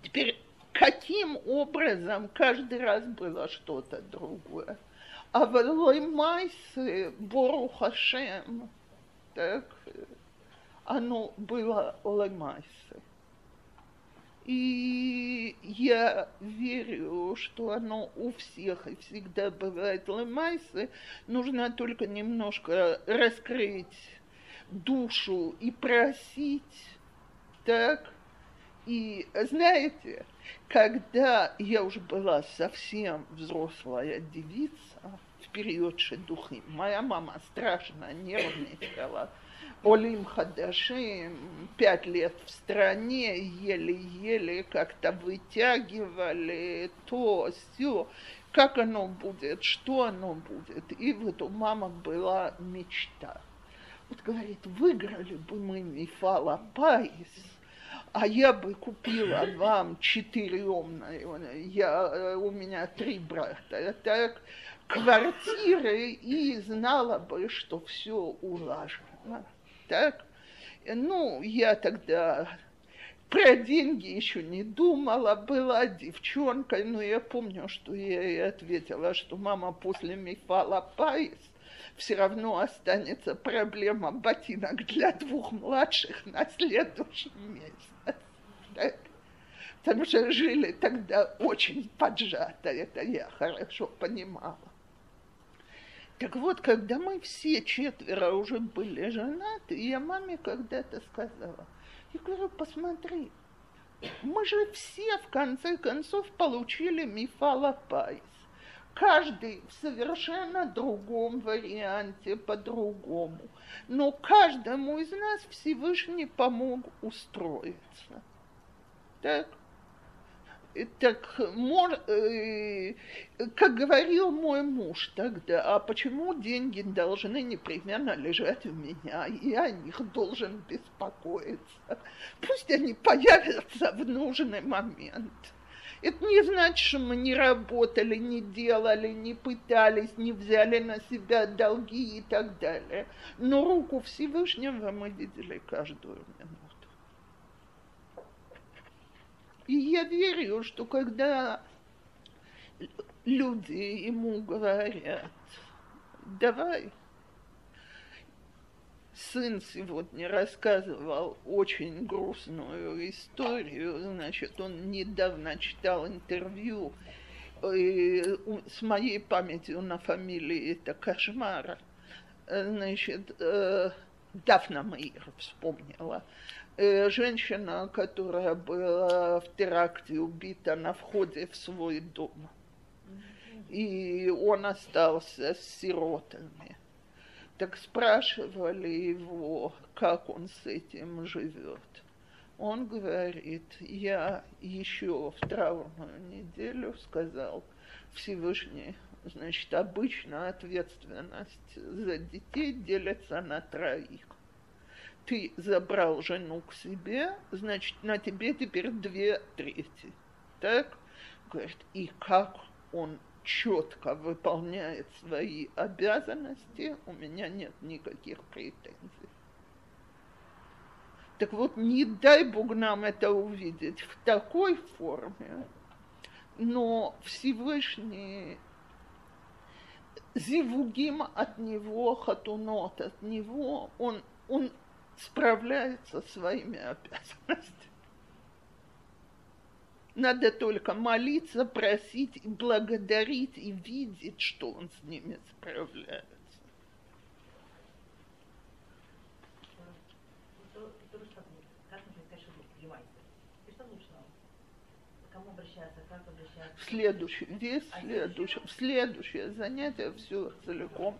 Теперь, каким образом каждый раз было что-то другое? А в Лемайсе Борухашем, так, оно было лемайсе. И я верю, что оно у всех и всегда бывает лемайсе. Нужно только немножко раскрыть душу и просить, так. И знаете, когда я уже была совсем взрослая девица, в период шедухи, моя мама страшно нервничала, Олим Хадашим, пять лет в стране, еле-еле как-то вытягивали то, все, как оно будет, что оно будет. И вот у мамы была мечта. Вот говорит, выиграли бы мы Мифала Пайс, а я бы купила вам четыреемную, я, у меня три брата, так, квартиры и знала бы, что все улажено так? Ну, я тогда про деньги еще не думала, была девчонкой, но я помню, что я ей ответила, что мама после Мифала Пайс все равно останется проблема ботинок для двух младших на следующий месяц. Так? Потому что жили тогда очень поджато, это я хорошо понимала. Так вот, когда мы все четверо уже были женаты, я маме когда-то сказала, я говорю, посмотри, мы же все в конце концов получили מפעל הפיס. Каждый в совершенно другом варианте, по-другому. Но каждому из нас Всевышний помог устроиться. Так? Так, мор, э, как говорил мой муж тогда, а почему деньги должны непременно лежать у меня, и я о них должен беспокоиться? Пусть они появятся в нужный момент. Это не значит, что мы не работали, не делали, не пытались, не взяли на себя долги и так далее. Но руку Всевышнего мы видели каждую минуту. И я верю, что когда люди ему говорят, давай, сын сегодня рассказывал очень грустную историю, значит, он недавно читал интервью э, с моей памятью на фамилии это кошмар, значит, э, Дафна Маир вспомнила. Э, женщина, которая была в теракте убита на входе в свой дом. И он остался с сиротами. Так спрашивали его, как он с этим живет. Он говорит, я еще в траурную неделю сказал Всевышний, значит, обычно ответственность за детей делится на троих ты забрал жену к себе, значит, на тебе теперь две трети. Так? Говорит, и как он четко выполняет свои обязанности, у меня нет никаких претензий. Так вот, не дай Бог нам это увидеть в такой форме, но Всевышний зивугим от него, хатунот от него, он, он справляется своими обязанностями. Надо только молиться, просить и благодарить и видеть, что он с ними справляется. В следующее, весь следующий, в следующее занятие все целиком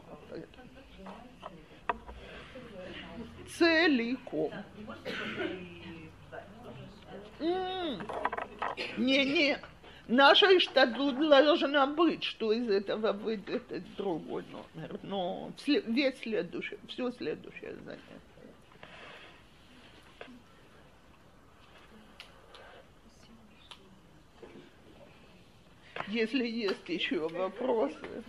целиком. Не-не, наша штатут должна быть, что из этого выйдет другой номер. Но весь следующий, все следующее занятие. Если есть еще вопросы.